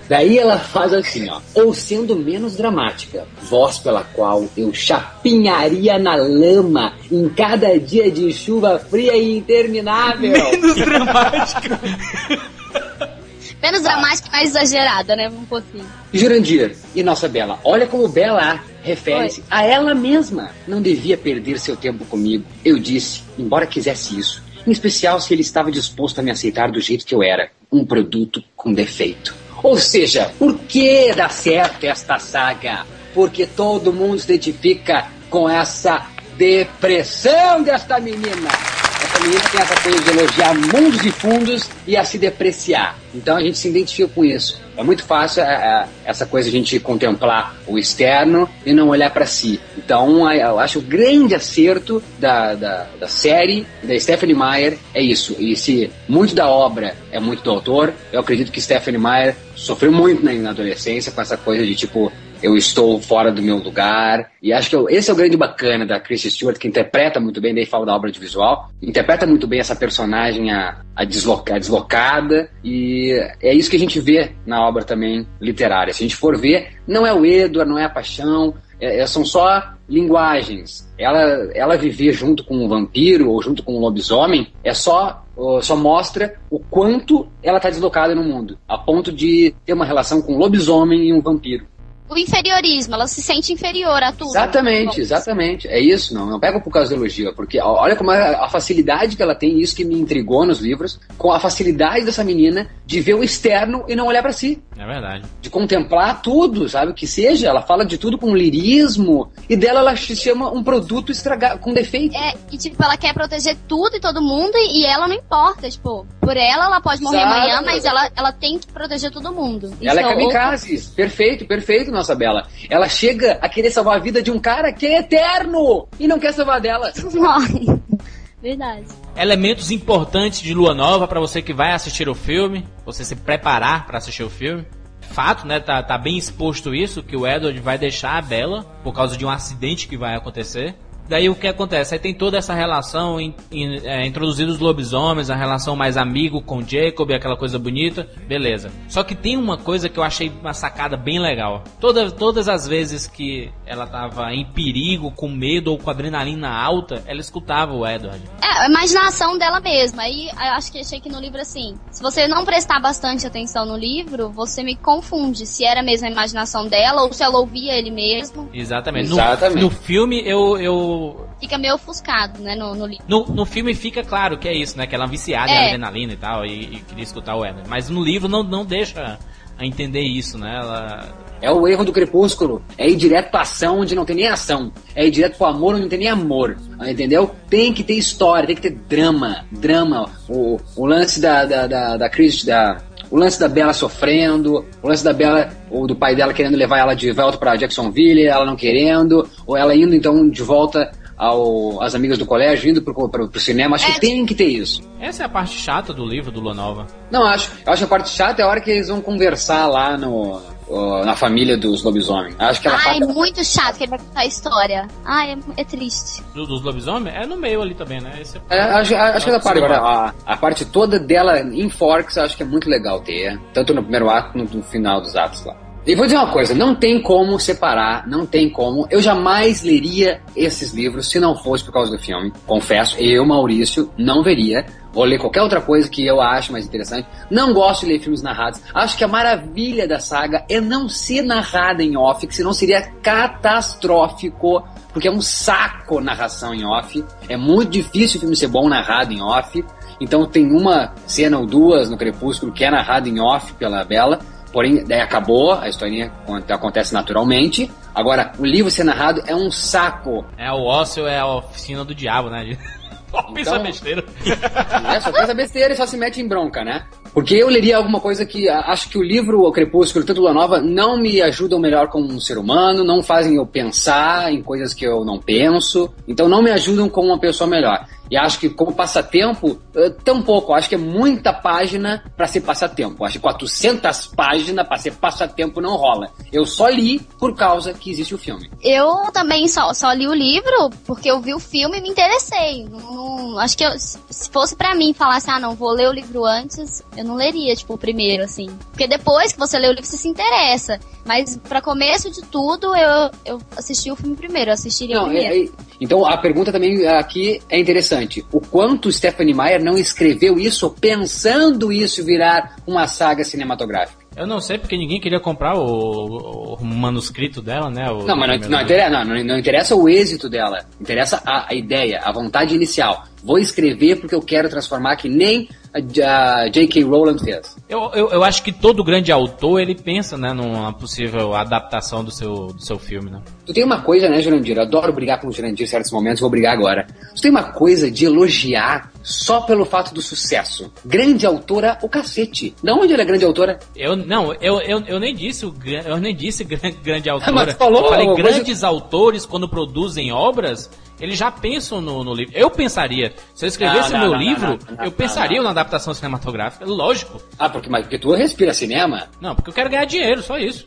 Speaker 3: Daí ela faz assim, ó. Ou sendo menos dramática, voz pela qual eu chapinharia na lama em cada dia de chuva fria e interminável.
Speaker 2: Menos dramática.
Speaker 4: Menos dramática e mais exagerada, né? Um pouquinho.
Speaker 3: Jurandir e nossa Bela, olha como Bela refere-se a ela mesma. Não devia perder seu tempo comigo. Eu disse, embora quisesse isso. Em especial se ele estava disposto a me aceitar do jeito que eu era. Um produto com defeito. Ou seja, por que dá certo esta saga? Porque todo mundo se identifica com essa depressão desta menina. Menina tem essa coisa de elogiar mundos e fundos e a se depreciar. Então a gente se identifica com isso. É muito fácil é, é, essa coisa de a gente contemplar o externo e não olhar para si. Então eu acho o grande acerto da, da, da série da Stephanie Meyer é isso. E se muito da obra é muito do autor, eu acredito que Stephanie Meyer sofreu muito na, na adolescência com essa coisa de tipo eu estou fora do meu lugar. E acho que eu, esse é o grande bacana da Kristen Stewart, que interpreta muito bem, daí fala da obra de visual, interpreta muito bem essa personagem a, a, desloca, a deslocada, e é isso que a gente vê na obra também literária. Se a gente for ver, não é o Edward, não é a paixão, é, é, são só linguagens. Ela, ela viver junto com um vampiro ou junto com um lobisomem é só só mostra o quanto ela está deslocada no mundo, a ponto de ter uma relação com um lobisomem e um vampiro
Speaker 4: o inferiorismo, ela se sente inferior a tudo.
Speaker 3: Exatamente, exatamente. É isso, não. Não pego por causa da elogio, porque olha como é a facilidade que ela tem, isso que me intrigou nos livros, com a facilidade dessa menina de ver o externo e não olhar para si.
Speaker 2: É verdade.
Speaker 3: De contemplar tudo, sabe? O que seja. Ela fala de tudo com lirismo e dela ela se chama um produto estragado, com defeito.
Speaker 4: É, e tipo, ela quer proteger tudo e todo mundo e ela não importa. Tipo, por ela, ela pode morrer Exato. amanhã, mas ela, ela tem que proteger todo mundo.
Speaker 3: Ela Isso é kamikaze. Outro... Perfeito, perfeito, nossa Bela. Ela chega a querer salvar a vida de um cara que é eterno e não quer salvar dela.
Speaker 4: Morre. Verdade.
Speaker 2: Elementos importantes de Lua Nova para você que vai assistir o filme, você se preparar para assistir o filme. Fato, né? Tá, tá bem exposto isso, que o Edward vai deixar a Bella por causa de um acidente que vai acontecer. Daí o que acontece? Aí tem toda essa relação in, in, é, introduzidos os lobisomens, a relação mais amigo com Jacob, aquela coisa bonita, beleza. Só que tem uma coisa que eu achei uma sacada bem legal. Toda, todas as vezes que ela tava em perigo, com medo ou com adrenalina alta, ela escutava o Edward.
Speaker 4: É, a imaginação dela mesma. Aí acho que achei que no livro assim, se você não prestar bastante atenção no livro, você me confunde se era mesmo a imaginação dela ou se ela ouvia ele mesmo.
Speaker 2: Exatamente. Exatamente. No, no filme eu, eu
Speaker 4: Fica meio ofuscado, né, no, no livro.
Speaker 2: No, no filme fica claro que é isso, né? Que ela é viciada é. em adrenalina e tal, e, e, queria escutar o Edward. Mas no livro não, não deixa a entender isso, né? Ela...
Speaker 3: É o erro do crepúsculo. É ir direto pra ação onde não tem nem ação. É ir direto pro amor onde não tem nem amor. Entendeu? Tem que ter história, tem que ter drama. Drama. O, o lance da, da, da, da Chris, da, o lance da Bela sofrendo, o lance da Bela, ou do pai dela querendo levar ela de volta para Jacksonville, ela não querendo, ou ela indo então de volta ao, às amigas do colégio, indo pro, pro, pro cinema. Acho é, que tem que ter isso.
Speaker 2: Essa é a parte chata do livro do Lua Nova.
Speaker 3: Não, acho. Eu acho que a parte chata é a hora que eles vão conversar lá no, na família dos lobisomens. Acho que ela
Speaker 4: Ai, é muito chato que ele vai contar a história. Ai, é, é triste.
Speaker 2: Do, dos lobisomens? É no meio ali também, né? Esse
Speaker 3: é, é acho, acho que essa parte agora, a, a, parte toda dela em Forks, acho que é muito legal ter. Tanto no primeiro ato quanto no final dos atos lá. E vou dizer uma coisa, não tem como separar, não tem como. Eu jamais leria esses livros se não fosse por causa do filme. Confesso, eu, Maurício, não veria. Vou ler qualquer outra coisa que eu acho mais interessante. Não gosto de ler filmes narrados. Acho que a maravilha da saga é não ser narrada em off, que senão seria catastrófico, porque é um saco narração em off. É muito difícil o filme ser bom narrado em off. Então tem uma cena ou duas no Crepúsculo que é narrada em off pela Bela Porém, daí acabou, a historinha acontece naturalmente. Agora, o livro ser narrado é um saco.
Speaker 2: É, o ócio é a oficina do diabo, né? Só pensa então, besteira.
Speaker 3: É, só pensa besteira e só se mete em bronca, né? Porque eu leria alguma coisa que acho que o livro O Crepúsculo, tanto Lua Nova, não me ajudam melhor como um ser humano, não fazem eu pensar em coisas que eu não penso, então não me ajudam como uma pessoa melhor. E acho que como passatempo, eh, tão pouco. Acho que é muita página para ser passatempo. Acho que 400 páginas para ser passatempo não rola. Eu só li por causa que existe o filme.
Speaker 4: Eu também só, só li o livro porque eu vi o filme e me interessei. Não, não, acho que eu, se fosse para mim falar assim, ah, não, vou ler o livro antes, eu não leria, tipo, o primeiro, assim. Porque depois que você lê o livro, você se interessa. Mas para começo de tudo, eu, eu assisti o filme primeiro, eu assistiria não, o primeiro. É, é,
Speaker 3: então a pergunta também aqui é interessante. O quanto Stephanie Meyer não escreveu isso pensando isso virar uma saga cinematográfica?
Speaker 2: Eu não sei porque ninguém queria comprar o, o manuscrito dela, né?
Speaker 3: não, mas não, não, interessa, não, não, interessa o êxito dela. Interessa a, a ideia, a vontade inicial. Vou escrever porque eu quero transformar que nem a, J.K. Rowland fez.
Speaker 2: Eu, eu, eu acho que todo grande autor, ele pensa, né, numa possível adaptação do seu, do seu filme, né?
Speaker 3: Tu tem uma coisa, né, Jurandir? Eu adoro brigar com o Jurandir em certos momentos, vou brigar agora. Tu tem uma coisa de elogiar só pelo fato do sucesso. Grande autora, o cacete. Da onde ela é grande autora?
Speaker 2: Eu não, eu, eu, eu nem disse eu nem disse gran- grande autora.
Speaker 3: mas falou
Speaker 2: eu falei grandes autores quando produzem obras, eles já pensam no, no livro. Eu pensaria, se eu escrevesse
Speaker 3: Não,
Speaker 2: o
Speaker 3: não,
Speaker 2: meu
Speaker 3: não,
Speaker 2: livro, eu pensaria na adaptação cinematográfica, lógico.
Speaker 3: Ah, porque, mas, porque tu respira cinema?
Speaker 2: Não, porque eu quero ganhar dinheiro, só isso.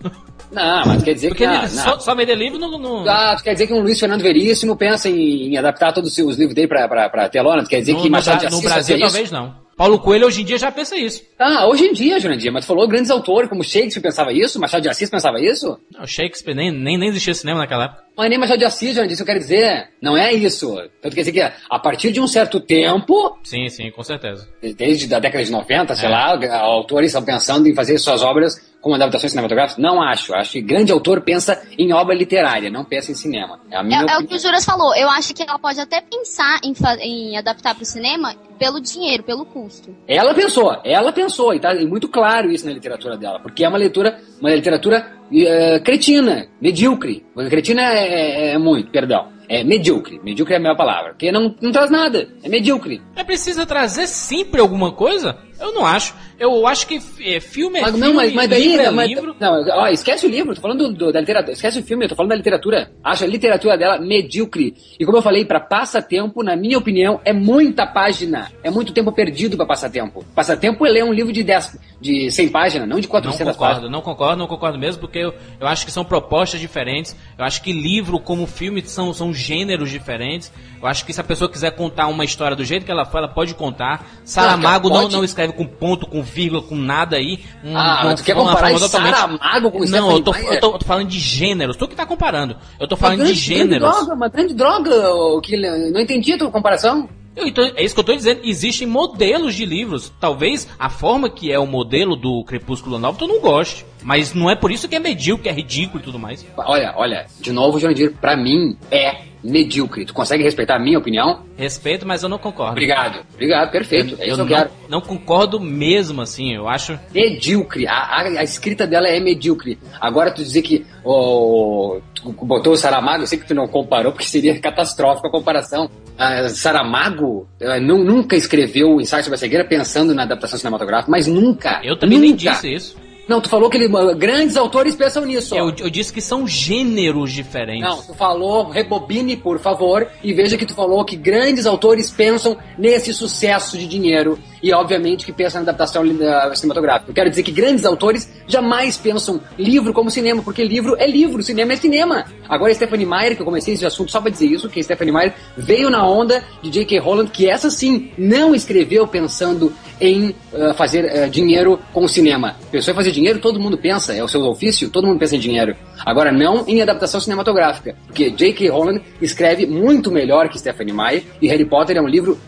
Speaker 3: Não, mas quer dizer
Speaker 2: Porque
Speaker 3: que...
Speaker 2: Só, só vender livro não, não,
Speaker 3: Ah, tu quer dizer que um Luiz Fernando Veríssimo pensa em, em adaptar todos os livros dele pra, pra, pra telona? Tu quer dizer
Speaker 2: no,
Speaker 3: que
Speaker 2: no
Speaker 3: Machado de
Speaker 2: no
Speaker 3: Assis
Speaker 2: Brasil
Speaker 3: fazia
Speaker 2: talvez
Speaker 3: isso?
Speaker 2: não. Paulo Coelho hoje em dia já pensa isso.
Speaker 3: Ah, hoje em dia, Jurandir, mas tu falou grandes autores como Shakespeare pensava isso, Machado de Assis pensava isso?
Speaker 2: Não, Shakespeare nem, nem, nem existia cinema naquela época.
Speaker 3: Mas nem Machado de Assis, Jurandir, isso eu quero dizer. Não é isso. Então quer dizer que a partir de um certo tempo,
Speaker 2: Sim, sim, com certeza.
Speaker 3: desde a década de 90, sei
Speaker 2: É.
Speaker 3: lá, autores estão pensando em fazer suas obras como adaptações cinematográficas? Não acho. Acho que grande autor pensa em obra literária, não pensa em cinema. É a minha
Speaker 4: É, é o que o Juras falou. Eu acho que ela pode até pensar em, em adaptar pro cinema pelo dinheiro, pelo custo.
Speaker 3: Ela pensou, ela pensou, e tá muito claro isso na literatura dela, porque é uma leitura, uma literatura eh, cretina, medíocre. Cretina é, é- é muito, perdão. É medíocre. Medíocre é a melhor palavra. Porque não, não traz nada. É medíocre.
Speaker 2: É preciso trazer sempre alguma coisa? Eu não acho. Eu acho que é, filme é
Speaker 3: Mas,
Speaker 2: filme,
Speaker 3: não, mas, mas daí.
Speaker 2: livro é
Speaker 3: mas-
Speaker 2: livro.
Speaker 3: Não, ó, esquece o livro, tô falando do- do- da literatura. Esquece o filme, eu tô falando da literatura. Acho a literatura dela medíocre. E como eu falei, pra passatempo, na minha opinião, é muita página. É muito tempo perdido pra passatempo. Passatempo é ler um livro de 10, de 100 páginas, não de
Speaker 2: Não
Speaker 3: 400
Speaker 2: concordo,
Speaker 3: páginas.
Speaker 2: não concordo, não concordo mesmo, porque eu, eu acho que são propostas diferentes. Eu acho que livro como filme são, são gêneros diferentes. Eu acho que se a pessoa quiser contar uma história do jeito que ela for, ela pode contar. Saramago não,
Speaker 3: pode.
Speaker 2: não escreve com ponto, com vírgula, com nada aí. Um,
Speaker 3: Ah,
Speaker 2: uma-
Speaker 3: tu quer comparar
Speaker 2: totalmente-
Speaker 3: Saramago com
Speaker 2: Não, eu tô, eu, tô, eu tô falando de gêneros. Tu que tá comparando. Eu tô falando
Speaker 3: Uma
Speaker 2: de
Speaker 3: grande- grande
Speaker 2: gêneros.
Speaker 3: droga, uma grande droga, ô, que não entendi a tua comparação.
Speaker 2: Então, é isso que eu tô dizendo. Existem modelos de livros. Talvez a forma que é o modelo do Crepúsculo Novo tu não goste. Mas não é por isso que é medíocre, que é ridículo e tudo mais.
Speaker 3: Olha, olha, de novo, Jurandir, pra mim é medíocre. Tu consegue respeitar a minha opinião?
Speaker 2: Respeito, mas eu não concordo.
Speaker 3: Obrigado, obrigado, perfeito. é isso que eu
Speaker 2: não,
Speaker 3: quero.
Speaker 2: não concordo mesmo, assim. Eu acho.
Speaker 3: Medíocre. A, a- a escrita dela é medíocre. Agora tu dizer que o tu botou o Saramago, eu sei que tu não comparou, porque seria catastrófica a comparação. Ah, Saramago eh, nu- nunca escreveu o ensaio sobre a cegueira pensando na adaptação cinematográfica, mas nunca.
Speaker 2: Eu também nem
Speaker 3: nunca.
Speaker 2: disse isso.
Speaker 3: Não, tu falou que ele, grandes autores pensam nisso.
Speaker 2: Eu, eu disse que são gêneros diferentes.
Speaker 3: Não, tu falou, rebobine, por favor, e veja que tu falou que grandes autores pensam nesse sucesso de dinheiro e, obviamente, que pensam na adaptação eh, cinematográfica. Eu quero dizer que grandes autores jamais pensam livro como cinema, porque livro é livro, cinema é cinema. Agora, Stephanie Meyer, que eu comecei esse assunto só pra dizer isso, que Stephanie Meyer veio na onda de J.K. Rowland, que essa sim não escreveu pensando em eh, fazer eh, dinheiro com o cinema. Pensou em fazer dinheiro, todo mundo pensa, é o seu ofício, todo mundo pensa em dinheiro. Agora, não em adaptação cinematográfica, porque J.K. Rowland escreve muito melhor que Stephanie Meyer, e Harry Potter é um livro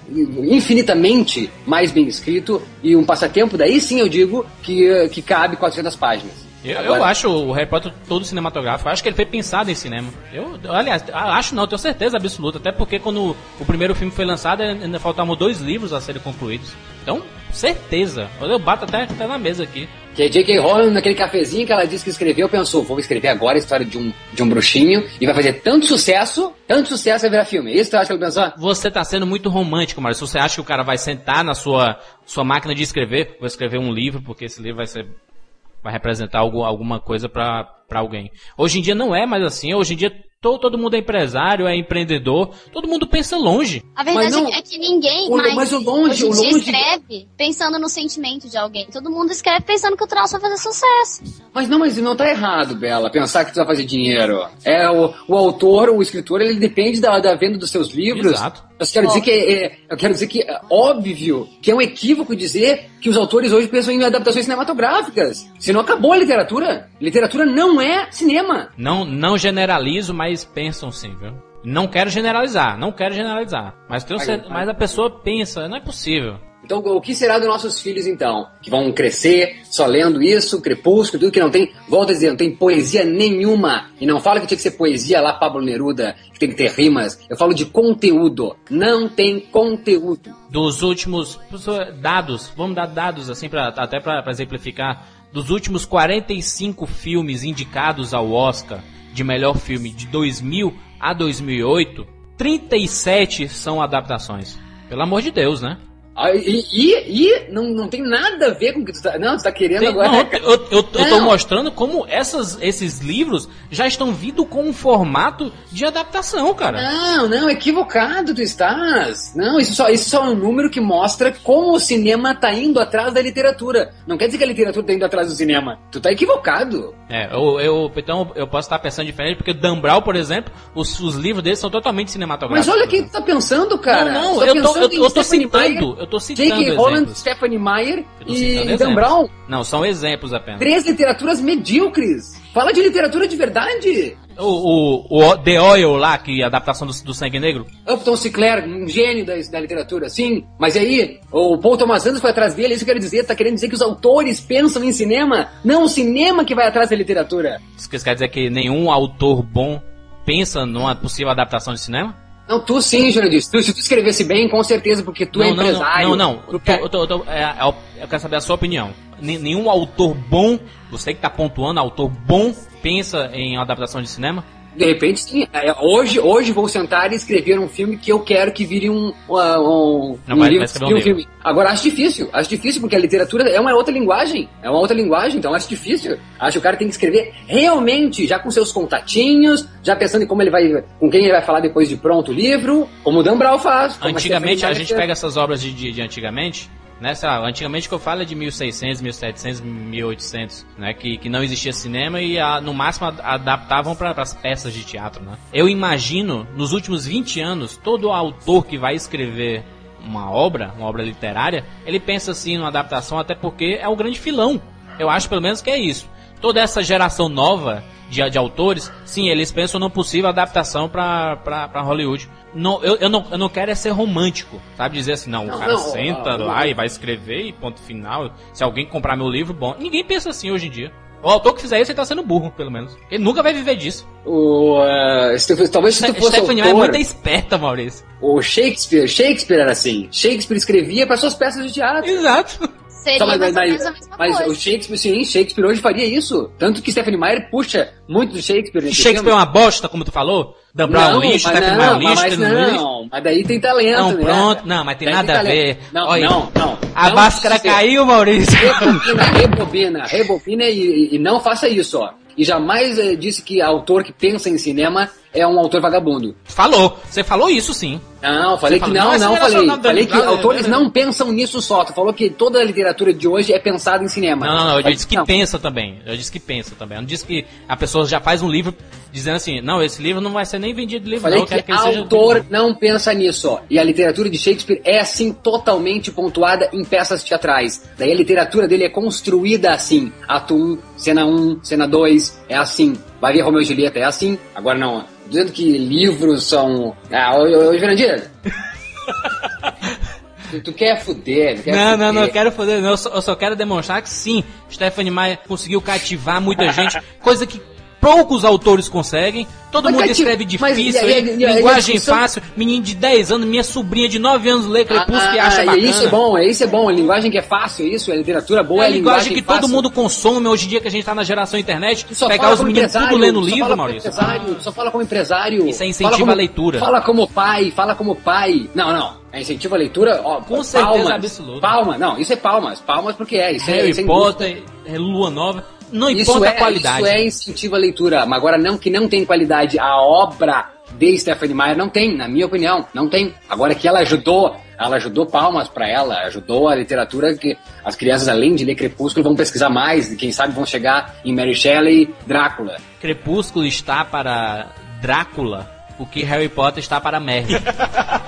Speaker 3: infinitamente mais bem escrito, e um passatempo, daí sim eu digo, que, que cabe 400 páginas.
Speaker 2: Eu,
Speaker 3: Agora-
Speaker 2: eu acho o Harry Potter todo cinematográfico. Eu acho que ele foi pensado em cinema. Eu, aliás, acho não, tenho certeza absoluta. Até porque quando o primeiro filme foi lançado, ainda faltavam dois livros a serem concluídos. Então, certeza. Eu bato até, até na mesa aqui.
Speaker 3: Que a J.K. Rowling, naquele cafezinho que ela disse que escreveu, pensou, vou escrever agora a história de um, de um bruxinho, e vai fazer tanto sucesso, tanto sucesso vai virar filme. Isso tu acha que ele pensou?
Speaker 2: Você tá sendo muito romântico, Mário. Você acha que o cara vai sentar na sua, sua máquina de escrever, vou escrever um livro, porque esse livro vai ser. vai representar algo, alguma coisa pra alguém. Hoje em dia não é mais assim. Hoje em dia to, todo mundo é empresário, é empreendedor, todo mundo pensa longe.
Speaker 4: A verdade
Speaker 3: Mas não-
Speaker 4: é que ninguém
Speaker 3: o-
Speaker 4: mais
Speaker 3: mas o longe- o longe-
Speaker 4: escreve pensando no sentimento de alguém. Todo mundo escreve pensando que o troço vai fazer sucesso.
Speaker 3: Mas não, mas não tá errado, Bela, pensar que tu vai fazer dinheiro. É, o, o autor, o escritor, ele depende da, da venda dos seus livros.
Speaker 2: Exato.
Speaker 3: Eu quero dizer que é, é- eu quero dizer que é óbvio que é um equívoco dizer que os autores hoje pensam em adaptações cinematográficas. Senão acabou a literatura. Literatura não é cinema.
Speaker 2: Não, não generalizo, mas pensam sim, viu? Não quero generalizar, não quero generalizar. Mas, tenho mas a pessoa pensa, não é possível.
Speaker 3: Então, o que será dos nossos filhos, então? Que vão crescer só lendo isso, crepúsculo, tudo que não tem, volta a dizer, não tem poesia nenhuma. E não fala que tinha que ser poesia lá, Pablo Neruda, que tem que ter rimas. Eu falo de conteúdo. Não tem conteúdo.
Speaker 2: Dos últimos dados, vamos dar dados assim para até para exemplificar. Dos últimos 45 filmes indicados ao Oscar de melhor filme de 2000 a 2008, 37 são adaptações. Pelo amor de Deus, né?
Speaker 3: Ah, E, e, e não, não tem nada a ver com o que tu tá. Não, tu tá querendo
Speaker 2: Tem-
Speaker 3: agora.
Speaker 2: não, eu, eu, eu tô
Speaker 3: Não.
Speaker 2: mostrando como essas, esses livros já estão vindo com um formato de adaptação, cara.
Speaker 3: Não, não, equivocado tu estás. Não, isso só, isso só é um número que mostra como o cinema tá indo atrás da literatura. Não quer dizer que a literatura tá indo atrás do cinema. Tu tá equivocado.
Speaker 2: É, eu, eu- então eu posso estar pensando diferente, porque Dan Brown, por exemplo, os, os livros dele são totalmente
Speaker 3: Mas
Speaker 2: cinematográficos.
Speaker 3: olha quem tu tá pensando, cara.
Speaker 2: Não, não,
Speaker 3: tá
Speaker 2: eu tô, eu, eu tô citando, tô citando.
Speaker 3: Holland,
Speaker 2: exemplos.
Speaker 3: Stephanie Meyer e, Dan. Brown.
Speaker 2: Não, são exemplos apenas.
Speaker 3: Três literaturas medíocres. Fala de literatura de verdade.
Speaker 2: O, o, o The Oil lá, que é a adaptação do, do Sangue Negro,
Speaker 3: Upton Sinclair, um gênio da, da literatura, sim. Mas aí, o Paul Thomas Anderson foi atrás dele, isso eu quero dizer. Tá querendo dizer que os autores pensam em cinema? Não, o cinema que vai atrás da literatura.
Speaker 2: isso quer dizer que nenhum autor bom pensa numa possível adaptação de cinema?
Speaker 3: Não, tu sim, Jurandir. Se tu, se tu escrevesse bem, com certeza, porque tu é
Speaker 2: não, não,
Speaker 3: empresário.
Speaker 2: não, não, não. Eu, eu, é, é, eu quero saber a sua opinião. Nen- Nenhum autor bom, você que tá pontuando, autor bom, pensa em adaptação de cinema?
Speaker 3: De repente, sim. É, Hoje, hoje vou sentar e escrever um filme que eu quero que vire um, um, um,
Speaker 2: Não,
Speaker 3: um
Speaker 2: vai-
Speaker 3: livro.
Speaker 2: vai um livro.
Speaker 3: filme. Agora, acho difícil. Acho difícil, porque a literatura é uma outra linguagem. É uma outra linguagem, então acho difícil. Acho que o cara tem que escrever realmente, já com seus contatinhos, já pensando em como ele vai, com quem ele vai falar depois de pronto o livro, como o Dan Brown faz.
Speaker 2: Antigamente, a
Speaker 3: Meyer
Speaker 2: gente pega essas obras de, de, de antigamente, né? Sei lá, antigamente que eu falo é de 1600, 1700, 1800, né? Que, que não existia cinema e a- no máximo ad- adaptavam para as peças de teatro, né? Eu imagino, nos últimos 20 anos, todo autor que vai escrever uma obra, uma obra literária, ele pensa assim numa adaptação, até porque é o grande filão. Eu acho pelo menos que é isso. Toda essa geração nova de, de autores, sim, eles pensam numa possível adaptação pra Hollywood. Não, eu, eu, não, eu não quero é ser romântico, sabe? Dizer assim, não,
Speaker 3: Não,
Speaker 2: o cara
Speaker 3: não,
Speaker 2: senta
Speaker 3: ah,
Speaker 2: lá
Speaker 3: não.
Speaker 2: e vai escrever e ponto final. Se alguém comprar meu livro, bom. Ninguém pensa assim hoje em dia. O autor que fizer isso, ele tá sendo burro, pelo menos. Ele nunca vai viver disso.
Speaker 3: O, tu- talvez se tu fosse
Speaker 2: Stephanie é
Speaker 3: autor,
Speaker 2: muito esperta, Maurício.
Speaker 3: o Shakespeare, Shakespeare era assim. Shakespeare escrevia para suas peças de teatro.
Speaker 2: Exato.
Speaker 4: Seria
Speaker 3: mas,
Speaker 4: mais ou
Speaker 3: mas-
Speaker 4: menos a mesma
Speaker 3: mas
Speaker 4: coisa.
Speaker 3: o Shakespeare, sim, Shakespeare hoje faria isso. Tanto que Stephanie Meyer puxa muito do Shakespeare.
Speaker 2: Shakespeare é uma bosta, como tu falou. Dan Brown
Speaker 3: não,
Speaker 2: lixo, Stephanie
Speaker 3: não,
Speaker 2: Meyer lixo,
Speaker 3: mas não, mas daí tem talento,
Speaker 2: Não,
Speaker 3: né?
Speaker 2: pronto. Não, mas tem
Speaker 3: Daí
Speaker 2: nada a
Speaker 3: talento.
Speaker 2: ver.
Speaker 3: Não,
Speaker 2: Olha,
Speaker 3: não, não.
Speaker 2: A
Speaker 3: Não
Speaker 2: máscara caiu, Maurício.
Speaker 3: Rebobina, rebobina, rebobina e, e não faça isso, ó. E jamais eh, disse que autor que pensa em cinema é um autor vagabundo.
Speaker 2: Falou. Você falou isso sim.
Speaker 3: Não, falei que não,
Speaker 2: não,
Speaker 3: falei. Falei que autores
Speaker 2: da-
Speaker 3: não pensam nisso só. Tu falou que toda a literatura de hoje é pensada em cinema.
Speaker 2: Não, não. Eu disse que pensa também. Eu disse que pensa também. Eu não disse que a pessoa já faz um livro dizendo assim, não, esse livro não vai ser nem vendido livro,
Speaker 3: Falei
Speaker 2: não.
Speaker 3: Que,
Speaker 2: que
Speaker 3: autor não pensa nisso. E a literatura de Shakespeare é assim totalmente pontuada em peças teatrais. Daí a literatura dele é construída assim. Ato 1, cena 1, cena 2, é assim. Ver Romeu e Julieta, é assim. Agora não. Dizendo que livros são. Ah, ô, ô, ô Jurandir. tu, tu quer fuder, tu quer
Speaker 2: Não, não, não,
Speaker 3: fuder.
Speaker 2: quero fazer, não, eu só, eu só quero demonstrar que sim, Stephanie Meyer conseguiu cativar muita gente, coisa que poucos autores conseguem. Todo
Speaker 3: Mas
Speaker 2: mundo escreve
Speaker 3: mas
Speaker 2: difícil,
Speaker 3: e
Speaker 2: aí,
Speaker 3: e e a
Speaker 2: linguagem
Speaker 3: discussão-
Speaker 2: fácil, menino de 10 anos, minha sobrinha de 9 anos lê Crepúsculo e
Speaker 3: Ah,
Speaker 2: acha
Speaker 3: ah,
Speaker 2: bacana.
Speaker 3: Isso é bom, é isso é bom. A linguagem que é fácil, isso, a literatura boa
Speaker 2: É
Speaker 3: é,
Speaker 2: a linguagem que todo
Speaker 3: fácil.
Speaker 2: mundo consome hoje em dia que a gente tá na geração internet.
Speaker 3: Só
Speaker 2: Pegar os meninos tudo lendo livro, Maurício.
Speaker 3: Só fala como empresário.
Speaker 2: Isso é incentivo
Speaker 3: como-
Speaker 2: à leitura.
Speaker 3: Fala como pai, fala como pai. Não, não. É incentivo à leitura, ó.
Speaker 2: Com certeza
Speaker 3: palmas,
Speaker 2: absoluta.
Speaker 3: Palma, não, isso é palmas. Palmas porque é. Isso é,
Speaker 2: Harry
Speaker 3: sem
Speaker 2: Potter, é Lua Nova, não
Speaker 3: Isso
Speaker 2: importa
Speaker 3: é,
Speaker 2: a qualidade.
Speaker 3: Isso é incentivo à leitura. Mas agora não que não tem qualidade. A obra de Stephanie Meyer não tem, na minha opinião, não tem. Agora que ela ajudou, ela ajudou palmas pra ela, ajudou a literatura que as crianças além de ler Crepúsculo vão pesquisar mais, e quem sabe vão chegar em Mary Shelley, Drácula.
Speaker 2: Crepúsculo está para Drácula, o que Harry Potter está para merda.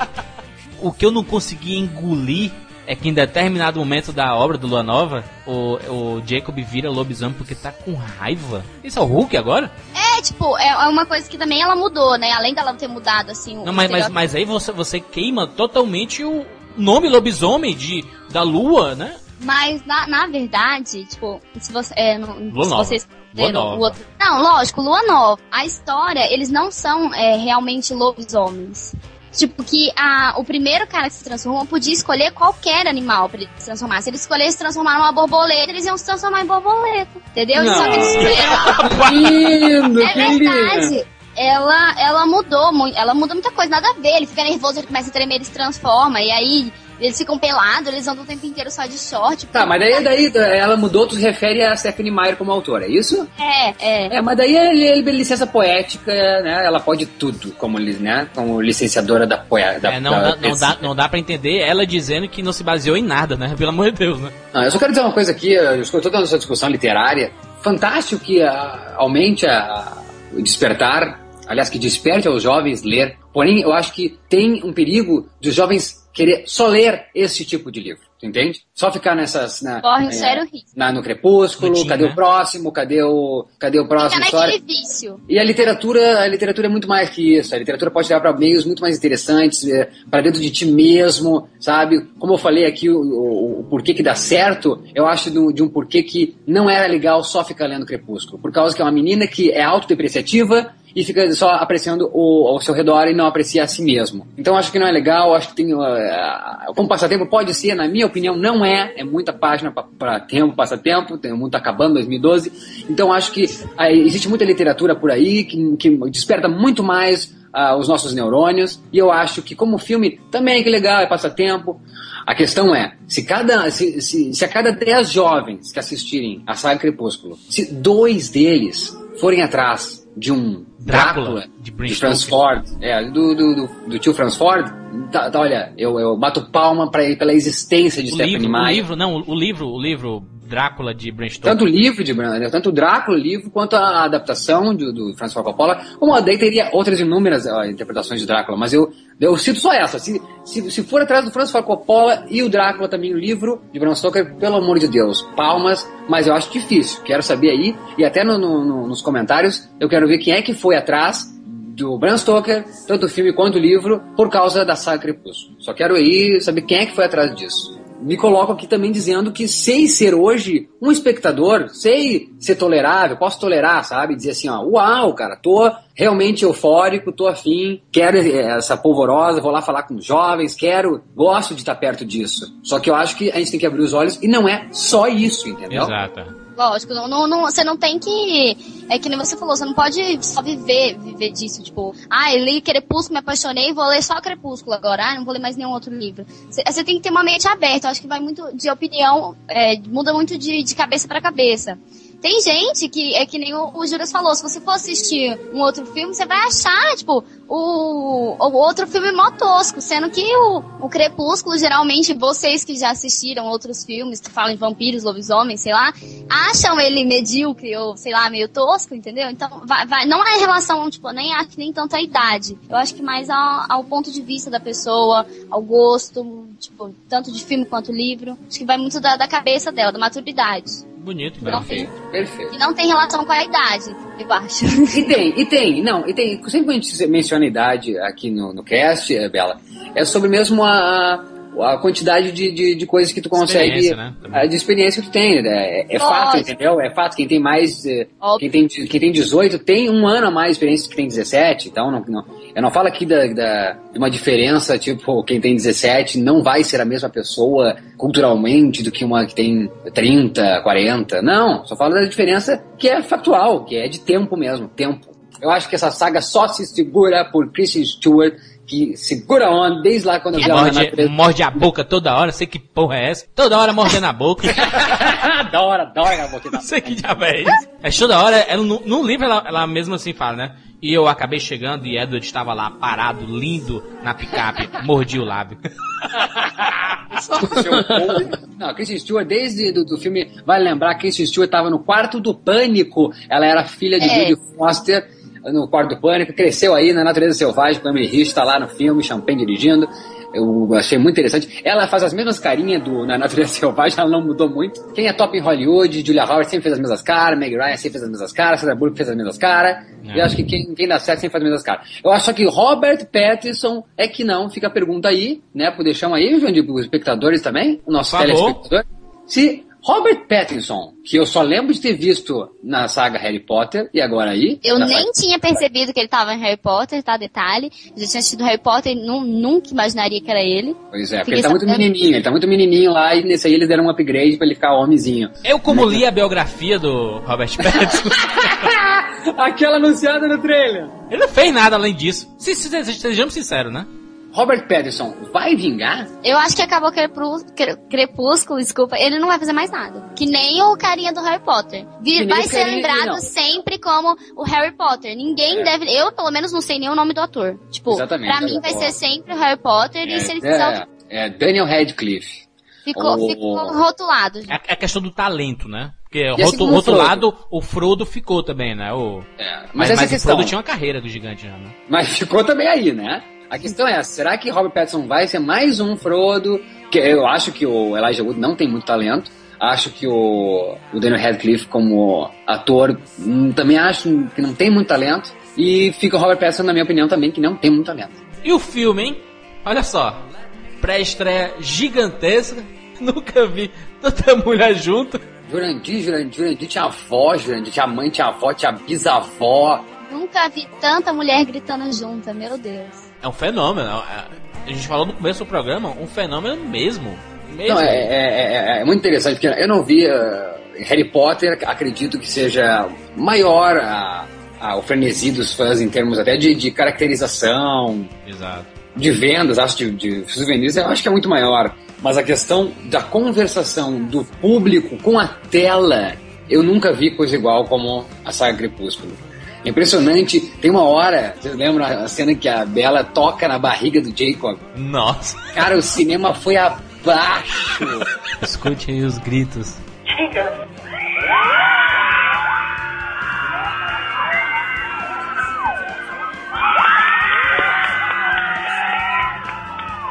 Speaker 2: o que eu não consegui engolir é que em determinado momento da obra do Lua Nova, o, o Jacob vira lobisomem porque tá com raiva. Isso é o Hulk agora?
Speaker 4: É, tipo, é é uma coisa que também ela mudou, né? Além dela ter mudado, assim, o
Speaker 2: Não, mas, mas, mas aí você, você queima totalmente o, nome lobisomem de, da lua, né?
Speaker 4: Mas, na, na verdade, tipo, se você. É, no,
Speaker 2: Lua
Speaker 4: se
Speaker 2: Nova.
Speaker 4: vocês
Speaker 2: Lua
Speaker 4: outro- Não, lógico, Lua Nova. A história, eles não são é, realmente lobisomens. Tipo, que a, o primeiro cara que se transformou podia escolher qualquer animal pra ele se transformar. Se ele escolhesse se transformar numa borboleta, eles iam se transformar em borboleta. Entendeu? Só que eles escolheram é verdade. Ela, ela mudou muito, ela muda muita coisa, nada a ver. Ele fica nervoso, ele começa a tremer, ele se transforma, e aí eles ficam pelados, eles andam o tempo inteiro só de short.
Speaker 3: Tá, mas daí, daí ela mudou, tu se refere a Stephanie Meyer como autora, é isso?
Speaker 4: É, é.
Speaker 3: É, mas daí ele, ele licença poética, né? Ela pode tudo como, né? como licenciadora da poesia.
Speaker 2: É, não, dá, não, dá, não dá pra entender ela dizendo que não se baseou em nada, né? Pelo amor de Deus, né?
Speaker 3: Não, eu só quero dizer uma coisa aqui, eu estou toda essa discussão literária. Fantástico que ah, aumente a- o despertar, aliás, que desperte aos jovens ler. Porém, eu acho que tem um perigo dos jovens querer só ler esse tipo de livro, tu entende? Só ficar nessas... Na,
Speaker 4: Corre um
Speaker 3: é,
Speaker 4: sério risco.
Speaker 3: na- no crepúsculo, cadê
Speaker 2: né?
Speaker 3: o próximo, cadê o, cadê o
Speaker 4: Fica
Speaker 3: próximo história?
Speaker 4: naquele vício.
Speaker 3: E a literatura, a literatura é muito mais que isso. A literatura pode levar para meios muito mais interessantes, para dentro de ti mesmo, sabe? Como eu falei aqui, o, o- o porquê que dá certo, eu acho do- de um porquê que não era legal só ficar lendo Crepúsculo. Por causa que é uma menina que é autodepreciativa e fica só apreciando o, ao seu redor e não aprecia a si mesmo. Então acho que não é legal, acho que tem. Uh, como passatempo pode ser, na minha opinião, não é. É muita página para tempo, passatempo, tem muito acabando 2012. Então acho que ah, existe muita literatura por aí que, que desperta muito mais ah, os nossos neurônios. E eu acho que como filme também que legal, é passatempo. A questão é, se, cada, se, se, se a cada 10 jovens que assistirem a saga Crepúsculo, se dois deles forem atrás de um
Speaker 2: Drácula,
Speaker 3: Drácula,
Speaker 2: de
Speaker 3: de, Franz. Ford, é, do, do, do, do tio Franz Ford, tá, tá, olha, eu, eu bato palma pra, ele pela existência de
Speaker 2: O
Speaker 3: Stephanie
Speaker 2: livro, o
Speaker 3: Meyer.
Speaker 2: livro, não, o livro, o livro Drácula de Bram Stoker.
Speaker 3: Tanto o livro de Bran- tanto o Drácula, livro, quanto a adaptação do, do Francis Coppola, como daí teria outras inúmeras ó, interpretações de Drácula, mas eu, eu cito só essa. Se, se, se for atrás do Francis Coppola e o Drácula também, o livro de Bram Stoker, pelo amor de Deus, palmas, mas eu acho difícil. Quero saber aí, e até no- no- nos comentários, eu quero ver quem é que foi atrás do Bram Stoker, tanto o filme quanto o livro, por causa da saga Crepúsculo. Só quero aí saber quem é que foi atrás disso. Me coloco aqui também dizendo que sei ser hoje um espectador, sei ser tolerável, posso tolerar, sabe? Dizer assim, ó, uau, cara, tô realmente eufórico, tô afim, quero essa polvorosa, vou lá falar com os jovens, quero, gosto de estar perto disso. Só que eu acho que a gente tem que abrir os olhos e não é só isso, entendeu?
Speaker 2: Exato.
Speaker 4: Lógico, não, não, não- você não tem que. É que nem você falou, você não pode só viver, viver disso. Tipo, ah, eu li Crepúsculo, me apaixonei, vou ler só Crepúsculo agora. Ah, não vou ler mais nenhum outro livro. Você, você tem que ter uma mente aberta. Eu acho que vai muito de opinião, é, muda muito de, de cabeça para cabeça. Tem gente que, é que nem o, o Juras falou, se você for assistir um outro filme, você vai achar, tipo, o, o outro filme mó tosco, sendo que o, o Crepúsculo, geralmente, vocês que já assistiram outros filmes que falam de vampiros, lobisomens, sei lá, acham ele medíocre ou, sei lá, meio tosco, entendeu? Então, vai, vai, não é em relação, tipo, nem que nem tanto à idade. Eu acho que mais ao, ao ponto de vista da pessoa, ao gosto, tipo, tanto de filme quanto livro. Acho que vai muito da, da cabeça dela, da maturidade.
Speaker 2: Bonito.
Speaker 4: Não tem,
Speaker 3: Perfeito.
Speaker 4: e não tem relação com a idade, eu acho.
Speaker 3: E tem, e tem, não, e tem. Sempre que a gente menciona a idade aqui no, no cast, eh, Bela, é sobre mesmo a, a quantidade de, de, de coisas que tu consegue.
Speaker 2: Experiência, né?
Speaker 3: De experiência que tu tem. né? É, é fato, entendeu? É fato. Quem tem mais. eh. Quem tem, quem tem 18 tem um ano a mais de experiência que tem 17. Então, não, não, eu não falo aqui da, da, de uma diferença, tipo, quem tem 17 não vai ser a mesma pessoa culturalmente do que uma que tem 30, 40. Não, só falo da diferença que é factual, que é de tempo mesmo, tempo. Eu acho que essa saga só se segura por Kristen Stewart, que segura a onda desde lá quando eu vi ela
Speaker 2: Morde, morde a boca toda hora, sei que porra é essa. Toda hora mordendo a boca.
Speaker 3: adora, adora a boca da
Speaker 2: sei que diabo é isso. É toda hora, ela, no, no livro ela, ela mesmo assim fala, né? E eu acabei chegando e Edward estava lá parado, lindo, na picape, mordi o lábio.
Speaker 3: Não, a Kristen Stewart, desde do, do filme, vale lembrar, a Kristen Stewart estava no quarto do pânico. Ela era filha de
Speaker 4: É.
Speaker 3: Judy Foster no quarto do pânico, cresceu aí na natureza selvagem, com Emily Rich, tá lá no filme, Champagne dirigindo. Eu achei muito interessante. Ela faz as mesmas carinhas do, na Natureza Selvagem, ela não mudou muito. Quem é top em Hollywood, Julia Howard sempre fez as mesmas caras, Meg Ryan sempre fez as mesmas caras, Sandra Bullock fez as mesmas caras.
Speaker 2: É.
Speaker 3: Eu acho que quem, quem dá certo sempre faz as mesmas caras. Eu acho só que Robert Pattinson é que não. Fica a pergunta aí, né, pro deixar aí, João, de os espectadores também, o nosso telespectador. Se Robert Pattinson, que eu só lembro de ter visto na saga Harry Potter, e agora aí...
Speaker 4: Eu nem
Speaker 3: saga-
Speaker 4: tinha percebido que ele tava em Harry Potter, tá? Detalhe. Já tinha assistido Harry Potter e nu- nunca imaginaria que era ele.
Speaker 3: Pois é, porque
Speaker 4: Fiquei
Speaker 3: ele tá muito menininho, ele tá muito menininho lá, e nesse aí eles deram um upgrade pra ele ficar homenzinho.
Speaker 2: Eu, como li a biografia do Robert Pattinson,
Speaker 3: Aquela anunciada no trailer.
Speaker 2: ele não fez nada além disso. Se, se, se- sejamos sinceros, né?
Speaker 3: Robert Pattinson vai vingar?
Speaker 4: Eu acho que acabou Crepú- Cre- Crepúsculo, desculpa, ele não vai fazer mais nada. Que nem o carinha do Harry Potter. Vi-
Speaker 3: Que nem
Speaker 4: vai ser
Speaker 3: carinha-
Speaker 4: lembrado
Speaker 3: não.
Speaker 4: sempre como o Harry Potter. Ninguém
Speaker 3: É.
Speaker 4: deve. Eu, pelo menos, não sei nem o nome do ator. Tipo,
Speaker 3: Exatamente,
Speaker 4: pra mim vai ser sempre o Harry Potter e se ele fizer
Speaker 3: É,
Speaker 4: outro.
Speaker 3: é Daniel Radcliffe.
Speaker 4: Ficou,
Speaker 3: o-
Speaker 4: ficou rotulado.
Speaker 2: É a, é questão do talento, né? Porque
Speaker 3: assim
Speaker 2: rotu,
Speaker 3: como o
Speaker 2: rotulado, o Frodo ficou também, né? O,
Speaker 3: É,
Speaker 2: mas
Speaker 3: mas,
Speaker 2: mas o. Frodo tinha uma carreira do gigante já, né?
Speaker 3: Mas ficou também aí, né? A questão é será que Robert Pattinson vai ser mais um Frodo? Que eu acho que o Elijah Wood não tem muito talento. Acho que o, o Daniel Radcliffe como ator hum, também acho que não tem muito talento. E fica o Robert Pattinson, na minha opinião, também, que não tem muito talento.
Speaker 2: E o filme, hein? Olha só. Pré-estreia gigantesca. Nunca vi tanta mulher junto.
Speaker 3: Jurandir, Jurandir, Jurandir tinha avó, Jurandir tinha mãe, tinha avó, tinha bisavó.
Speaker 4: Nunca vi tanta mulher gritando junta, meu Deus.
Speaker 2: É um fenômeno. é- A gente falou no começo do programa, um fenômeno mesmo. Mesmo.
Speaker 3: Não, é, é- é- é muito interessante, porque eu não vi uh, Harry Potter, acredito que seja maior a, a- o frenesi dos fãs em termos até de, de caracterização,
Speaker 2: Exato.
Speaker 3: de vendas, acho, de, de souvenirs, eu acho que é muito maior. Mas a questão da conversação do público com a tela, eu nunca vi coisa igual como a saga Crepúsculo. É Impressionante, tem uma hora, vocês lembram a cena que a Bella toca na barriga do Jacob?
Speaker 2: Nossa.
Speaker 3: Cara, o cinema foi abaixo.
Speaker 2: Escute aí os gritos.
Speaker 4: O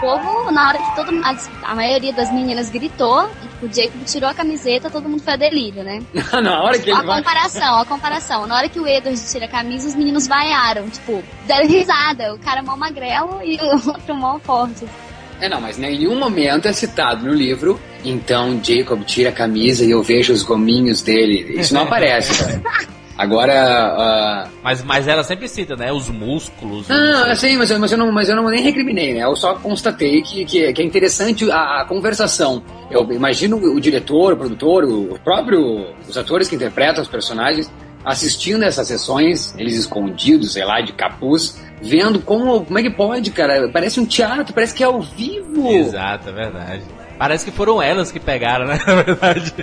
Speaker 4: povo, na hora que todo a, a maioria das meninas gritou, e o Jacob tirou a camiseta, todo mundo foi a delírio, né?
Speaker 3: na hora que ele
Speaker 4: a
Speaker 3: vai.
Speaker 4: comparação, a comparação. Na hora que o Edward tira a camisa, os meninos vaiaram, tipo, deram risada. O cara mó magrelo e o outro mó forte.
Speaker 3: É, não, mas em nenhum momento é citado no livro. Então Jacob tira a camisa e eu vejo os gominhos dele. Isso não aparece. cara. Agora. ah,
Speaker 2: Mas, mas ela sempre cita, né? Os músculos.
Speaker 3: Não
Speaker 2: sei.
Speaker 3: assim, mas eu, mas, eu não, mas eu não nem recriminei, né? Eu só constatei que, que, que é interessante a, a conversação. Eu imagino o diretor, o produtor, o próprio, os atores que interpretam os personagens assistindo essas sessões, eles escondidos, sei lá, de capuz, vendo como, como é que pode, cara? Parece um teatro, parece que é ao vivo.
Speaker 2: Exato, é verdade. Parece que foram elas que pegaram, né? Na verdade.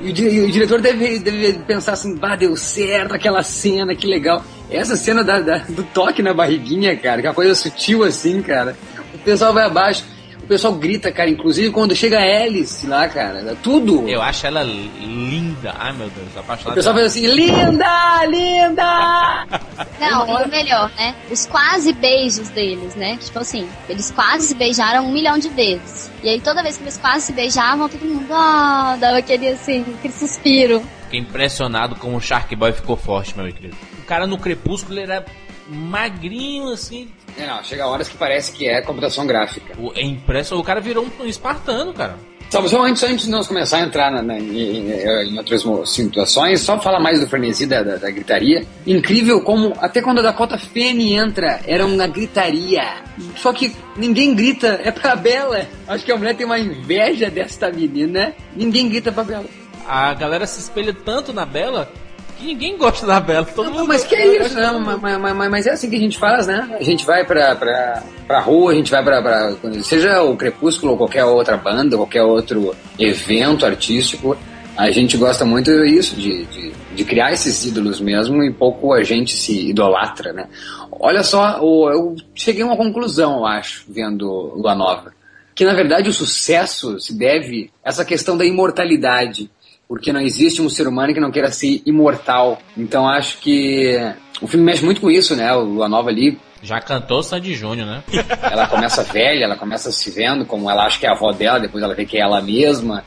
Speaker 3: E o, e o diretor deve, deve pensar assim, bah, deu certo aquela cena, que legal. Essa cena da, da- do toque na barriguinha, cara, que é uma coisa sutil assim, cara. O pessoal vai abaixo, o pessoal grita, cara, inclusive quando chega a Alice lá, cara, tudo.
Speaker 2: Eu acho ela linda. Ai, meu Deus,
Speaker 3: O
Speaker 2: apaixonado.
Speaker 3: pessoal faz assim, linda, linda!
Speaker 4: Não, e o melhor, né? Os quase beijos deles, né? Tipo assim, eles quase se beijaram um milhão de vezes. E aí toda vez que eles quase se beijavam, todo mundo, ah, dava aquele assim, aquele suspiro.
Speaker 2: Fiquei impressionado como o Shark Boy ficou forte, meu querido. O cara no Crepúsculo ele era magrinho, assim.
Speaker 3: É, não, chega horas que parece que é computação gráfica.
Speaker 2: O, é impressionante. O cara virou um espartano, cara.
Speaker 3: Só, só antes, antes de nós começar a entrar na- na- em, em- outras situações, só falar mais do frenesi da, da- da gritaria. Incrível como, até quando a Dakota Fanning entra, era uma gritaria. Só que ninguém grita, é pra Bela. Acho que a mulher tem uma inveja desta menina. Ninguém grita pra Bela.
Speaker 2: A galera se espelha tanto na Bela ninguém gosta da Bela. Todo
Speaker 3: Não,
Speaker 2: mundo
Speaker 3: mas que é isso, não, mas, mas- mas- mas é assim que a gente faz, né? A gente vai pra, pra, pra rua, a gente vai pra, pra. Seja o Crepúsculo ou qualquer outra banda, qualquer outro evento artístico, a gente gosta muito disso, de, de, de criar esses ídolos mesmo e pouco a gente se idolatra, né? Olha só, eu cheguei a uma conclusão, eu acho, vendo Lua Nova. Que na verdade o sucesso se deve a essa questão da imortalidade porque não existe um ser humano que não queira ser imortal. Então acho que o filme mexe muito com isso, né? O Lua Nova ali
Speaker 2: Já cantou Sandy Júnior, né?
Speaker 3: Ela começa velha, ela começa se vendo como ela acha que é a avó dela, depois ela vê que é ela mesma.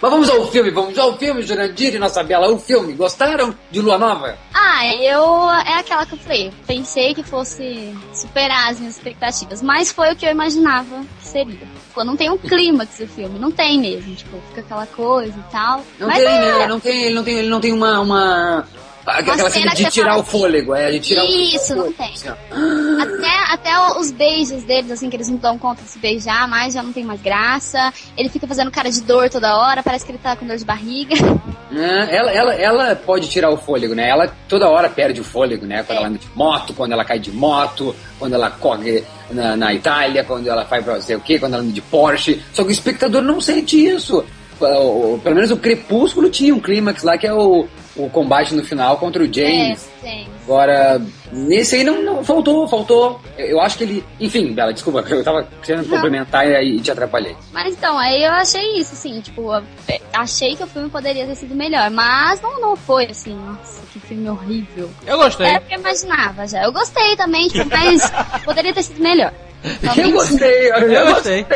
Speaker 3: Mas vamos ao filme, vamos ao filme, Jurandir e nossa Bela. O filme, gostaram de Lua Nova?
Speaker 4: Ah, eu. É aquela que eu falei. Pensei que fosse superar as minhas expectativas, mas foi o que eu imaginava que seria. Pô, não tem um clímax o filme, não tem mesmo. Tipo, fica aquela coisa e tal.
Speaker 3: Não
Speaker 4: mas
Speaker 3: tem,
Speaker 4: é?
Speaker 3: Não tem, ele não tem, ele não tem uma. uma... Aquela cena de tirar o fôlego, é, de tirar
Speaker 4: Isso,
Speaker 3: o
Speaker 4: não
Speaker 3: fôlego.
Speaker 4: tem.
Speaker 3: Assim, ó.
Speaker 4: Até, até os beijos deles, assim, que eles não dão conta de se beijar mais, já não tem mais graça. Ele fica fazendo cara de dor toda hora, parece que ele tá com dor de barriga.
Speaker 3: É, ela, ela, ela pode tirar o fôlego, né? Ela toda hora perde o fôlego, né? Quando
Speaker 4: É.
Speaker 3: ela anda de moto, quando ela cai de moto, quando ela corre na, na Itália, quando ela faz pra não sei o quê, quando ela anda de Porsche. Só que o espectador não sente isso. Pelo menos o Crepúsculo tinha um clímax lá que é o, o combate no final contra o
Speaker 4: É,
Speaker 3: James.
Speaker 4: tem.
Speaker 3: Agora, nesse aí não, não faltou, faltou. Eu, acho que ele. Enfim, Bela, desculpa, eu tava querendo
Speaker 4: Não.
Speaker 3: complementar e, e te atrapalhei.
Speaker 4: Mas então, aí eu achei isso, assim, tipo, é, achei que o filme poderia ter sido melhor, mas não, não foi assim, nossa, que filme horrível.
Speaker 2: Eu gostei.
Speaker 4: Era o que eu imaginava já. Eu gostei também, tipo, mas poderia ter sido melhor.
Speaker 3: Eu gostei, eu,
Speaker 2: Eu
Speaker 3: gostei.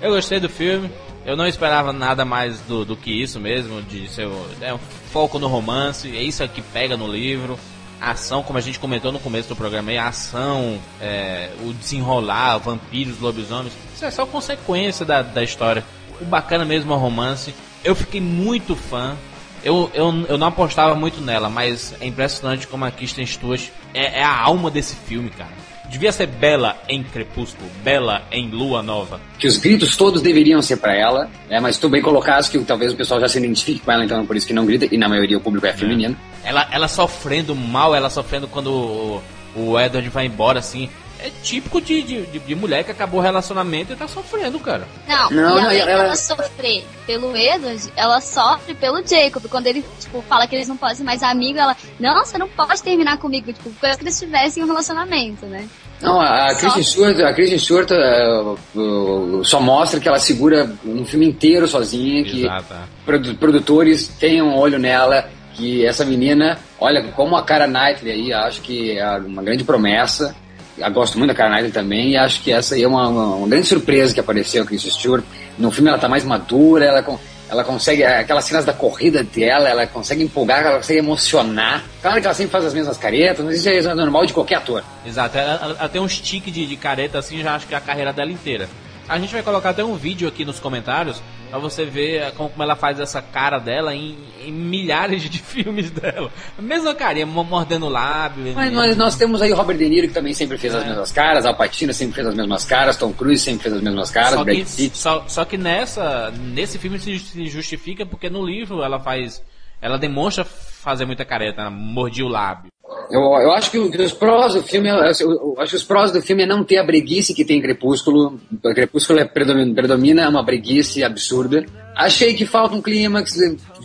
Speaker 2: Eu gostei do filme. Eu não esperava nada mais do, do que isso mesmo, de ser é, um foco no romance, é isso que pega no livro. A ação, como a gente comentou no começo do programa, aí, a ação, é, o desenrolar, vampiros, lobisomens, isso é só consequência da, da história. O bacana mesmo é o romance. Eu fiquei muito fã. Eu, eu, eu não apostava muito nela, mas é impressionante como a Kristen Stewart é, é a alma desse filme, cara. Devia ser Bela em Crepúsculo, Bela em Lua Nova.
Speaker 3: que os gritos todos deveriam ser pra ela, né? Mas tu bem colocaste que talvez o pessoal já se identifique com ela, então é por isso que não grita, e na maioria o público é feminino.
Speaker 2: Ela, ela sofrendo mal, ela sofrendo quando o, o Edward vai embora, assim. É típico de, de, de- de mulher que acabou o relacionamento e tá sofrendo, cara.
Speaker 4: Não,
Speaker 3: Não,
Speaker 4: e
Speaker 3: não,
Speaker 4: além
Speaker 3: ela-
Speaker 4: dela sofrer pelo Edward, ela sofre pelo Jacob. Quando ele, tipo, fala que eles não podem ser mais amigos, ela, não, você não pode terminar comigo, tipo, como se eles tivessem um relacionamento, né?
Speaker 3: Não, a, a Kristen Stewart, a Kristen Stewart uh, uh, só mostra que ela segura um filme inteiro sozinha, que
Speaker 2: Exato.
Speaker 3: produ- produtores tenham um olho nela, que essa menina, olha, como a Cara Knightley aí, acho que é uma grande promessa. Gosto muito da Cara Knightley também, e acho que essa aí é uma, uma, uma grande surpresa que apareceu a Kristen Stewart. No filme ela tá mais madura, ela, ela consegue, aquelas cenas da corrida dela, ela consegue empolgar, ela consegue emocionar. Claro que ela sempre faz as mesmas caretas, mas isso é normal de qualquer ator.
Speaker 2: Exato, ela- ela tem um stick de, de careta assim, já acho que é a carreira dela inteira. A gente vai colocar até um vídeo aqui nos comentários pra você ver eh, como, ela faz essa cara dela em, em milhares de filmes dela. A mesma carinha, mo- mordendo o lábio.
Speaker 3: Mas nós, nós temos aí Robert De Niro, que também sempre fez as mesmas caras, Al Pacino sempre fez as mesmas caras, Tom Cruise sempre fez as mesmas caras,
Speaker 2: só,
Speaker 3: Brad Pitt.
Speaker 2: só, só que nessa, nesse filme se, se justifica porque no livro ela faz. Ela demonstra fazer muita careta, ela mordia o lábio.
Speaker 3: Eu, eu acho que, os prós do filme, eu, acho que os prós do filme é não ter a breguice que tem em Crepúsculo. O Crepúsculo é predomina, predomina uma breguice absurda. Achei que falta um clímax,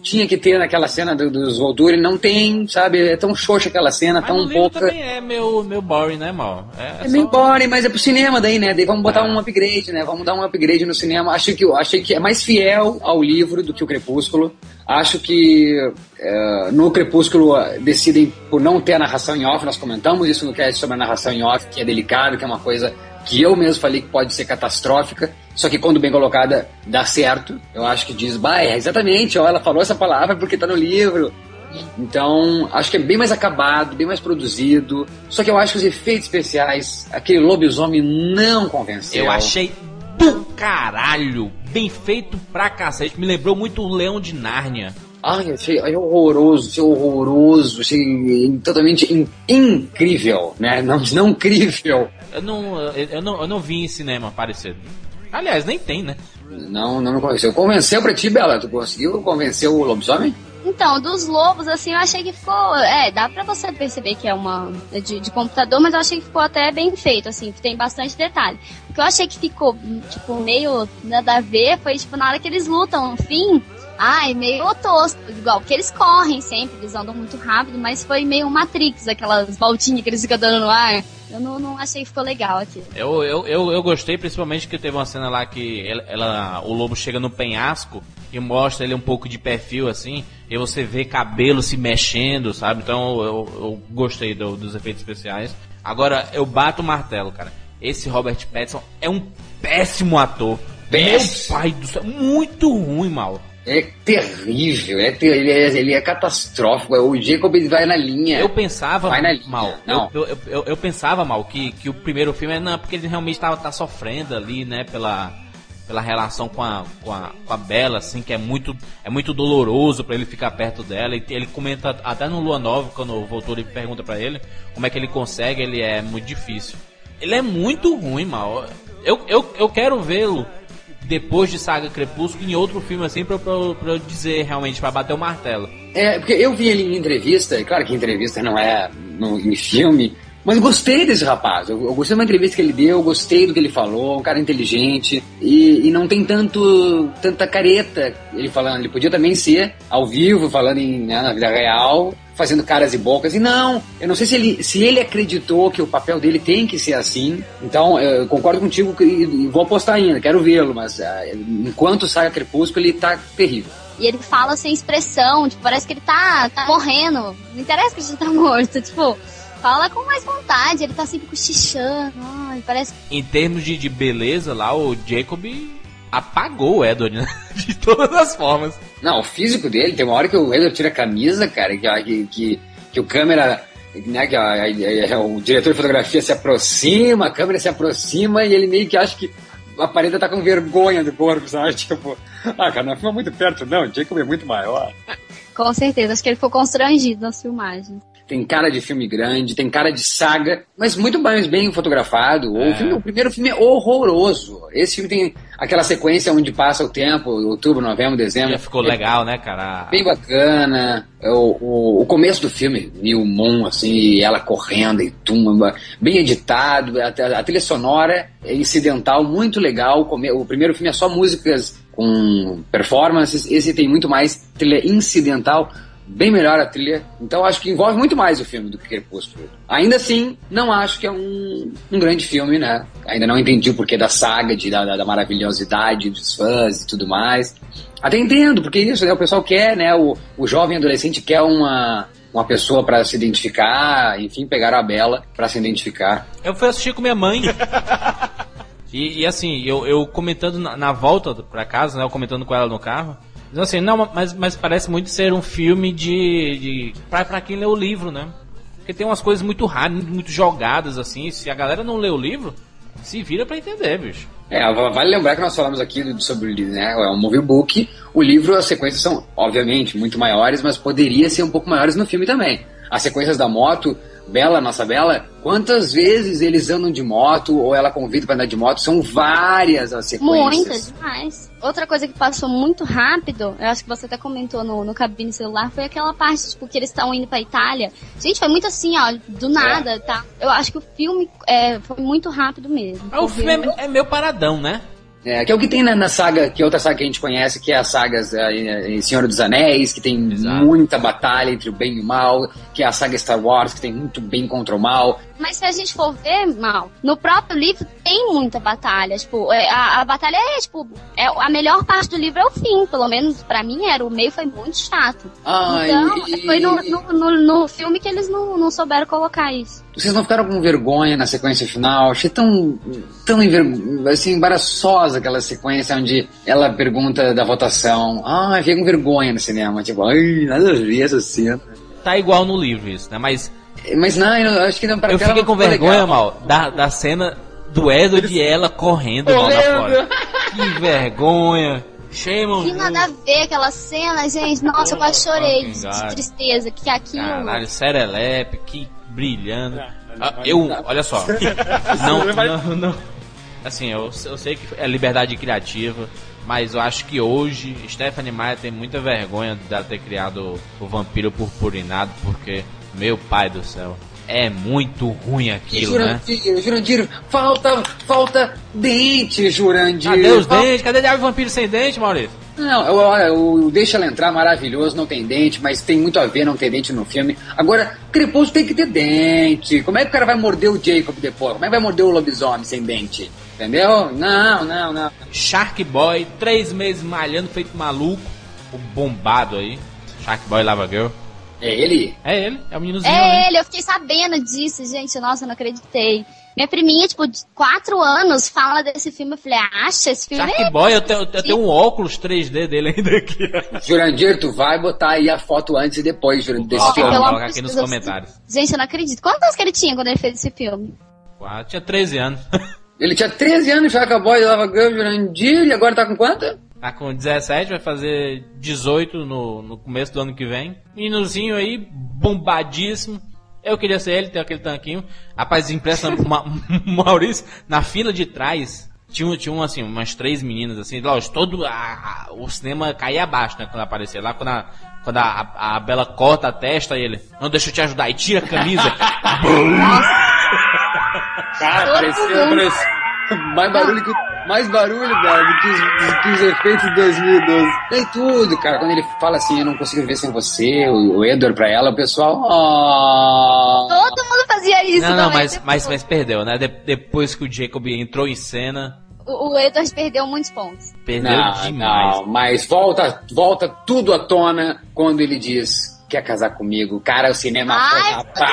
Speaker 3: tinha que ter naquela cena do- dos Volturi, não tem, sabe? É tão xoxa aquela cena,
Speaker 2: Mas
Speaker 3: tão pouca.
Speaker 2: também é meu, meu boring, né, mal? É,
Speaker 3: É meio
Speaker 2: só-
Speaker 3: boring, mas é pro cinema daí, né? Daí vamos botar
Speaker 2: É.
Speaker 3: um upgrade, né? Vamos dar um upgrade no cinema. Acho que, achei que é mais fiel ao livro do que o Crepúsculo. Acho que é, no Crepúsculo eh, decidem por não ter a narração em off. Nós comentamos isso no cast sobre a narração em off, que é delicado, que é uma coisa que eu mesmo falei que pode ser catastrófica. Só que quando bem colocada, dá certo. Eu acho que diz, bah, é exatamente, ó, ela falou essa palavra porque tá no livro. Então, acho que é bem mais acabado, bem mais produzido. Só que eu acho que os efeitos especiais, aquele lobisomem não convenceu.
Speaker 2: Eu achei do caralho, bem feito pra cacete. Me lembrou muito o Leão de Nárnia.
Speaker 3: Ai, achei, achei horroroso, achei horroroso, achei totalmente in- incrível, né? Não, não incrível.
Speaker 2: Eu não, eu, eu não, eu não vi em cinema parecido. Aliás, nem tem, né?
Speaker 3: Não, não me convenceu. Convenceu pra ti, Bela? Tu conseguiu convencer o lobisomem?
Speaker 4: Então, dos lobos, assim, eu achei que ficou. É, dá pra você perceber que é uma. De, de computador, mas eu achei que ficou até bem feito, assim, que tem bastante detalhe. O que eu achei que ficou, tipo, meio nada a ver foi, tipo, na hora que eles lutam, no fim. Ai, meio tosco, igual, porque eles correm sempre, eles andam muito rápido, mas foi meio Matrix, aquelas voltinhas que eles ficam dando no ar. Eu não, não achei que ficou legal aqui.
Speaker 2: Eu, eu, eu, eu gostei principalmente que teve uma cena lá que ela, ela- o lobo chega no penhasco e mostra ele um pouco de perfil assim. e você vê cabelo se mexendo, sabe? Então eu, eu gostei do, dos efeitos especiais. Agora eu bato o martelo, cara. Esse Robert Pattinson é um péssimo ator.
Speaker 3: Péssimo.
Speaker 2: Meu pai do céu, muito ruim, mal.
Speaker 3: É terrível, é ter- ele, é, ele é catastrófico. O Jacob ele vai na linha.
Speaker 2: Eu pensava
Speaker 3: Vai na linha.
Speaker 2: mal.
Speaker 3: Não.
Speaker 2: Eu, eu, eu, eu pensava mal que, que o primeiro filme é não, porque ele realmente tá, tá sofrendo ali, né, pela, pela relação com a, com a, com a Bela, assim, que é muito, é muito doloroso pra ele ficar perto dela. E ele comenta até no Lua Nova, quando voltou, ele pergunta pra ele como é que ele consegue, ele é muito difícil. Ele é muito ruim, mal. Eu, eu, eu quero vê-lo depois de Saga Crepúsculo em outro filme assim pra, pra, pra dizer realmente, pra bater o martelo.
Speaker 3: É, porque eu vi ele em entrevista, e claro que entrevista não é no, em filme, mas gostei desse rapaz. Eu, eu gostei da entrevista que ele deu, eu gostei do que ele falou, um cara inteligente, e, e não tem tanto tanta careta ele falando. Ele podia também ser ao vivo, falando em, né, na vida real, fazendo caras e bocas. E não, eu não sei se ele, se ele acreditou que o papel dele tem que ser assim. Então, eu concordo contigo e vou apostar ainda, quero vê-lo, mas ah, enquanto sai a Crepúsculo, ele tá terrível.
Speaker 4: E ele fala sem expressão, tipo, parece que ele tá, tá morrendo. Não interessa que ele já tá morto, tipo, fala com mais vontade, ele tá sempre cochichando. Ai, parece
Speaker 2: em termos de, de beleza lá, o Jacob apagou o Edward, né? De todas as formas.
Speaker 3: Não, o físico dele, tem uma hora que o Edward tira a camisa, cara, que, que, que, que o câmera, né, que a- a- a- o diretor de fotografia se aproxima, a câmera se aproxima e ele meio que acha que a parede tá com vergonha do corpo, sabe? Tipo, ah, cara, não filma muito perto, não, o Jacob é muito maior.
Speaker 4: Com certeza, acho que ele ficou constrangido nas filmagens.
Speaker 3: Tem cara de filme grande, tem cara de saga, mas muito mais bem fotografado. O, filme- o primeiro filme é horroroso. Esse filme tem aquela sequência onde passa o tempo, outubro, novembro, dezembro.
Speaker 2: Já ficou
Speaker 3: É
Speaker 2: legal, né, cara?
Speaker 3: Bem bacana. É O, o, o começo do filme, Neil Moon, assim, e ela correndo e tumba, bem editado. A, a trilha sonora é incidental, muito legal. O primeiro filme é só músicas com performances, esse tem muito mais trilha incidental. Bem melhor a trilha, então acho que envolve muito mais o filme do que Crepúsculo. Ainda assim, não acho que é um, um grande filme, né? Ainda não entendi o porquê da saga, de, da, da maravilhosidade dos fãs e tudo mais. Até entendo, porque isso, né? O pessoal quer, né? O, o jovem adolescente quer uma, uma pessoa pra se identificar, enfim, pegaram a Bela pra se identificar.
Speaker 2: Eu fui assistir com minha mãe. E, e assim, eu, eu comentando na, na volta pra casa, né? Eu comentando com ela no carro. Dizendo assim, não, mas, mas parece muito ser um filme de. de pra, pra quem lê o livro, né? Porque tem umas coisas muito raras, muito jogadas, assim. Se a galera não lê o livro, se vira pra entender, bicho.
Speaker 3: É, va- vale lembrar que nós falamos aqui sobre né, é um movie book. O livro, as sequências são, obviamente, muito maiores, mas poderia ser um pouco maiores no filme também. As sequências da moto, Bela, nossa Bela, quantas vezes eles andam de moto ou ela convida pra andar de moto? São várias as sequências.
Speaker 4: Muitas, demais. Outra coisa que passou muito rápido, eu acho que você até comentou no, no cabine celular, foi aquela parte, tipo, que eles estão indo pra Itália. Gente, foi muito assim, ó, do nada, tá? Eu acho que o filme é, foi muito rápido mesmo.
Speaker 2: Ah, o filme é, é meio paradão, né?
Speaker 3: É, que é o que tem na, na saga, que é outra saga que a gente conhece, que é as sagas é, Senhor dos Anéis, que tem
Speaker 2: Exato.
Speaker 3: muita batalha entre o bem e o mal, que é a saga Star Wars, que tem muito bem contra o mal.
Speaker 4: Mas se a gente for ver, mal, no próprio livro tem muita batalha. Tipo, é, a, a batalha é, tipo, é, a melhor parte do livro é o fim. Pelo menos pra mim era. O meio foi muito chato.
Speaker 3: Ai,
Speaker 4: então,
Speaker 3: e-
Speaker 4: foi no, no, no- no filme que eles não, não souberam colocar isso.
Speaker 3: Vocês não ficaram com vergonha na sequência final? Achei tão, tão assim, embaraçosa aquela sequência onde ela pergunta da votação. Ah, fiquei com vergonha no cinema. Tipo, ai, nada a ver essa cena.
Speaker 2: Tá igual no livro isso, né? Mas
Speaker 3: Mas não, eu acho que não para
Speaker 2: eu fiquei com vergonha,
Speaker 3: legal.
Speaker 2: mal, da, da cena do Edward e ela correndo mal na fora. Que vergonha. Shame on
Speaker 4: Que nada a ver aquela cena, gente. Nossa, eu quase chorei de, de tristeza. Que aquilo.
Speaker 2: Caralho, Serelepe, que brilhando. Ah, eu, olha só. Não, não, não. Assim, eu, eu sei que é liberdade criativa, mas eu acho que hoje Stephanie Meyer tem muita vergonha de ter criado o vampiro purpurinado, porque, meu pai do céu, é muito ruim aquilo, né?
Speaker 3: Jurandir, Jurandir, falta, falta dente, Jurandir.
Speaker 2: Cadê os
Speaker 3: Falta-
Speaker 2: dentes? Cadê o vampiro sem dente, Maurício?
Speaker 3: Não, eu- olha, o Deixa Ela Entrar maravilhoso, não tem dente, mas tem muito a ver não ter dente no filme. Agora, Crepúsculo tem que ter dente. Como é que o cara vai morder o Jacob depois? Como é que vai morder o lobisomem sem dente? Entendeu? Não, não, não.
Speaker 2: Shark Boy, três meses malhando, feito maluco, o bombado aí. Shark Boy Lava Girl.
Speaker 3: É ele?
Speaker 2: É ele, é o meninozinho. né?
Speaker 4: É ele, eu fiquei sabendo disso, gente. Nossa, eu não acreditei. Minha priminha, tipo, de 4 anos, fala desse filme. Eu falei, acha esse filme?
Speaker 2: Shark
Speaker 4: é
Speaker 2: Boy, eu tenho, eu tenho um óculos 3D dele ainda aqui.
Speaker 3: Jurandir, tu vai botar aí a foto antes e depois, Jurandir, desse filme.
Speaker 4: amor
Speaker 2: aqui nos comentários.
Speaker 4: Gente, eu não acredito. Quantos anos que ele tinha quando ele fez esse filme?
Speaker 2: Ah, tinha 13 anos.
Speaker 3: Ele tinha 13 anos, Chaka Boy, Lava Girl, Jurandir, e agora tá com quanto?
Speaker 2: Tá com 17, vai fazer 18 no, no começo do ano que vem. Meninozinho aí, bombadíssimo. Eu queria ser ele, ter aquele tanquinho. Rapaz, impressa Ma- Maurício, na fila de trás, tinha, tinha um, assim, umas três meninas, assim, lógico, todo a- a- o cinema caía abaixo, né, quando aparecia lá, quando a, quando a, a Bela corta a testa, ele, não deixa eu te ajudar, e tira a camisa.
Speaker 3: Cara,
Speaker 4: mundo.
Speaker 3: pareceu. Mais barulho que, mais barulho, velho, do que os, do que os efeitos de 2012. Tem tudo, cara. Quando ele fala assim, eu não consigo viver sem você, o, o Edward pra ela, o pessoal. Oh.
Speaker 4: Todo mundo fazia isso.
Speaker 2: não, não,
Speaker 4: também.
Speaker 2: mas, mas, mas perdeu, né, De- depois que o Jacob entrou em cena,
Speaker 4: O, o Edward perdeu muitos pontos.
Speaker 2: perdeu
Speaker 3: Não,
Speaker 2: demais.
Speaker 3: não, mas volta, volta tudo à tona quando ele diz quer casar comigo. Cara, o cinema
Speaker 4: Ai,
Speaker 3: foi rapaz.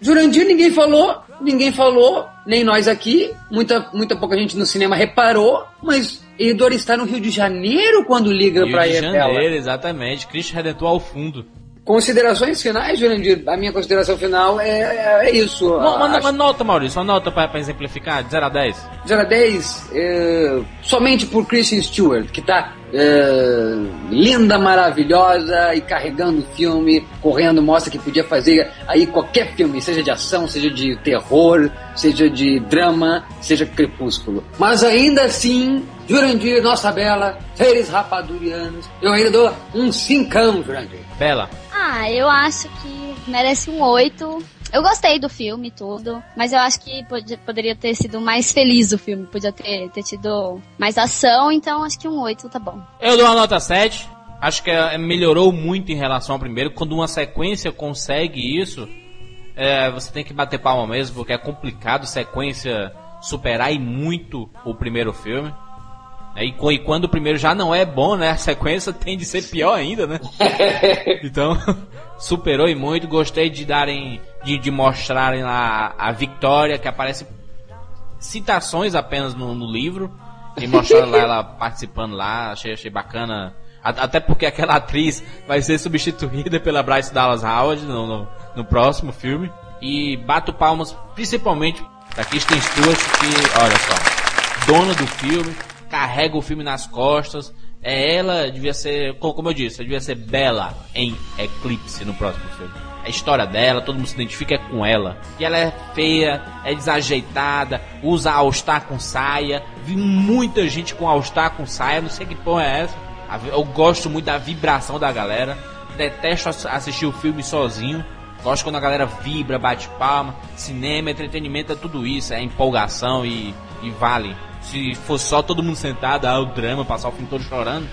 Speaker 3: Jurandir ninguém falou, ninguém falou, nem nós aqui, muita, muita pouca gente no cinema reparou, mas Edward está no Rio de Janeiro quando liga
Speaker 2: Rio
Speaker 3: pra
Speaker 2: de
Speaker 3: ele.
Speaker 2: Janeiro, exatamente. Cristo Redentor ao fundo.
Speaker 3: Considerações finais, Jurandir? A minha consideração final é, é, isso.
Speaker 2: Uma, uma- uma nota, Maurício, uma nota pra, pra exemplificar, de 0 a 10.
Speaker 3: 0 a 10, é, somente por Kristen Stewart, que tá é, linda, maravilhosa e carregando o filme, correndo, mostra que podia fazer aí qualquer filme, seja de ação, seja de terror, seja de drama, seja crepúsculo. Mas ainda assim, Jurandir, nossa bela, seres rapadurianos, eu ainda dou um cincão, Jurandir.
Speaker 2: Bela.
Speaker 4: Ah, eu acho que merece um 8. Eu gostei do filme e tudo, mas eu acho que pod- poderia ter sido mais feliz o filme. Podia ter, ter tido mais ação, então acho que um 8 tá bom.
Speaker 2: Eu dou uma nota 7. Acho que é, melhorou muito em relação ao primeiro. Quando uma sequência consegue isso, é, você tem que bater palma mesmo, porque é complicado sequência superar e muito o primeiro filme. É, E, e quando o primeiro já não é bom, né? A sequência tende a ser pior ainda, né? Então, superou e muito. Gostei de darem, de, de mostrarem lá a Victoria, que aparece citações apenas no, no livro. E mostraram lá ela participando lá. Achei, achei bacana. A- Até porque aquela atriz vai ser substituída pela Bryce Dallas Howard no, no, no próximo filme. E bato palmas principalmente pra Kristen Stewart, que, olha só, dona do filme, carrega o filme nas costas. É ela, devia ser, co- como eu disse, devia ser Bela em Eclipse no próximo filme. A história dela, todo mundo se identifica com ela. E ela é feia, é desajeitada, usa All-Star com saia. Vi muita gente com All-Star com saia, não sei que porra é essa. Eu gosto muito da vibração da galera. Detesto ass- assistir o filme sozinho. Gosto quando a galera vibra, bate palma. Cinema, entretenimento é tudo isso, é empolgação e, e vale. Se fosse só todo mundo sentado, ah, o drama, passar o filme todo chorando,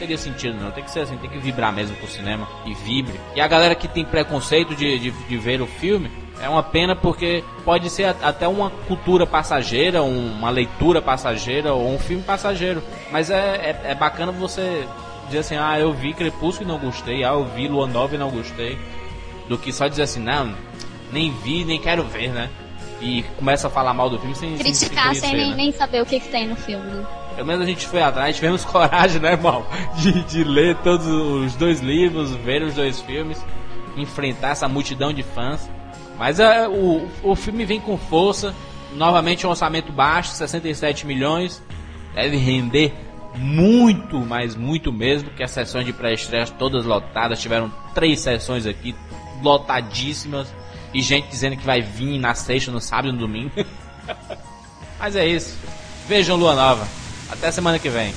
Speaker 2: teria sentido não. Tem que ser assim, tem que vibrar mesmo com o cinema e vibre. E a galera que tem preconceito de, de, de ver o filme, é uma pena porque pode ser até uma cultura passageira, um- uma leitura passageira ou um filme passageiro. Mas é, é, é bacana você dizer assim, ah, eu vi Crepúsculo e não gostei, ah, eu vi Lua Nova e não gostei. Do que só dizer assim, não, nem vi, nem quero ver, né? E começa a falar mal do filme sem, sem,
Speaker 4: Criticar
Speaker 2: conhecer,
Speaker 4: sem nem,
Speaker 2: né?
Speaker 4: nem saber o que, que tem no filme?
Speaker 2: Pelo menos a gente foi atrás, tivemos coragem, né, irmão? De, de ler todos os dois livros, ver os dois filmes, enfrentar essa multidão de fãs. Mas é, o, o filme vem com força, novamente um orçamento baixo, 67 milhões. Deve render muito, mas muito mesmo, que as sessões de pré-estreia todas lotadas, tiveram três sessões aqui, lotadíssimas, e gente dizendo que vai vir na sexta, no sábado e no domingo. Mas é isso. Vejam Lua Nova. Até semana que vem.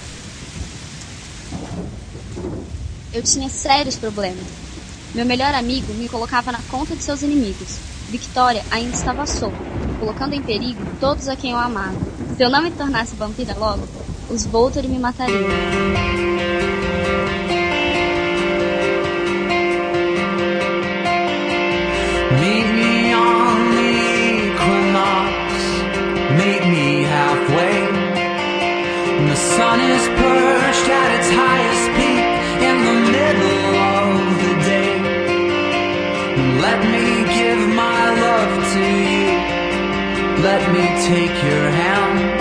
Speaker 4: Eu tinha sérios problemas. Meu melhor amigo me colocava na conta de seus inimigos. Victoria ainda estava solta, colocando em perigo todos a quem eu amava. Se eu não me tornasse vampira logo, os Volturi me matariam.
Speaker 7: Meet me on the equinox. Meet me halfway. is perched at its highest peak in the middle of the day. Let me give my love to you. Let me take your hand.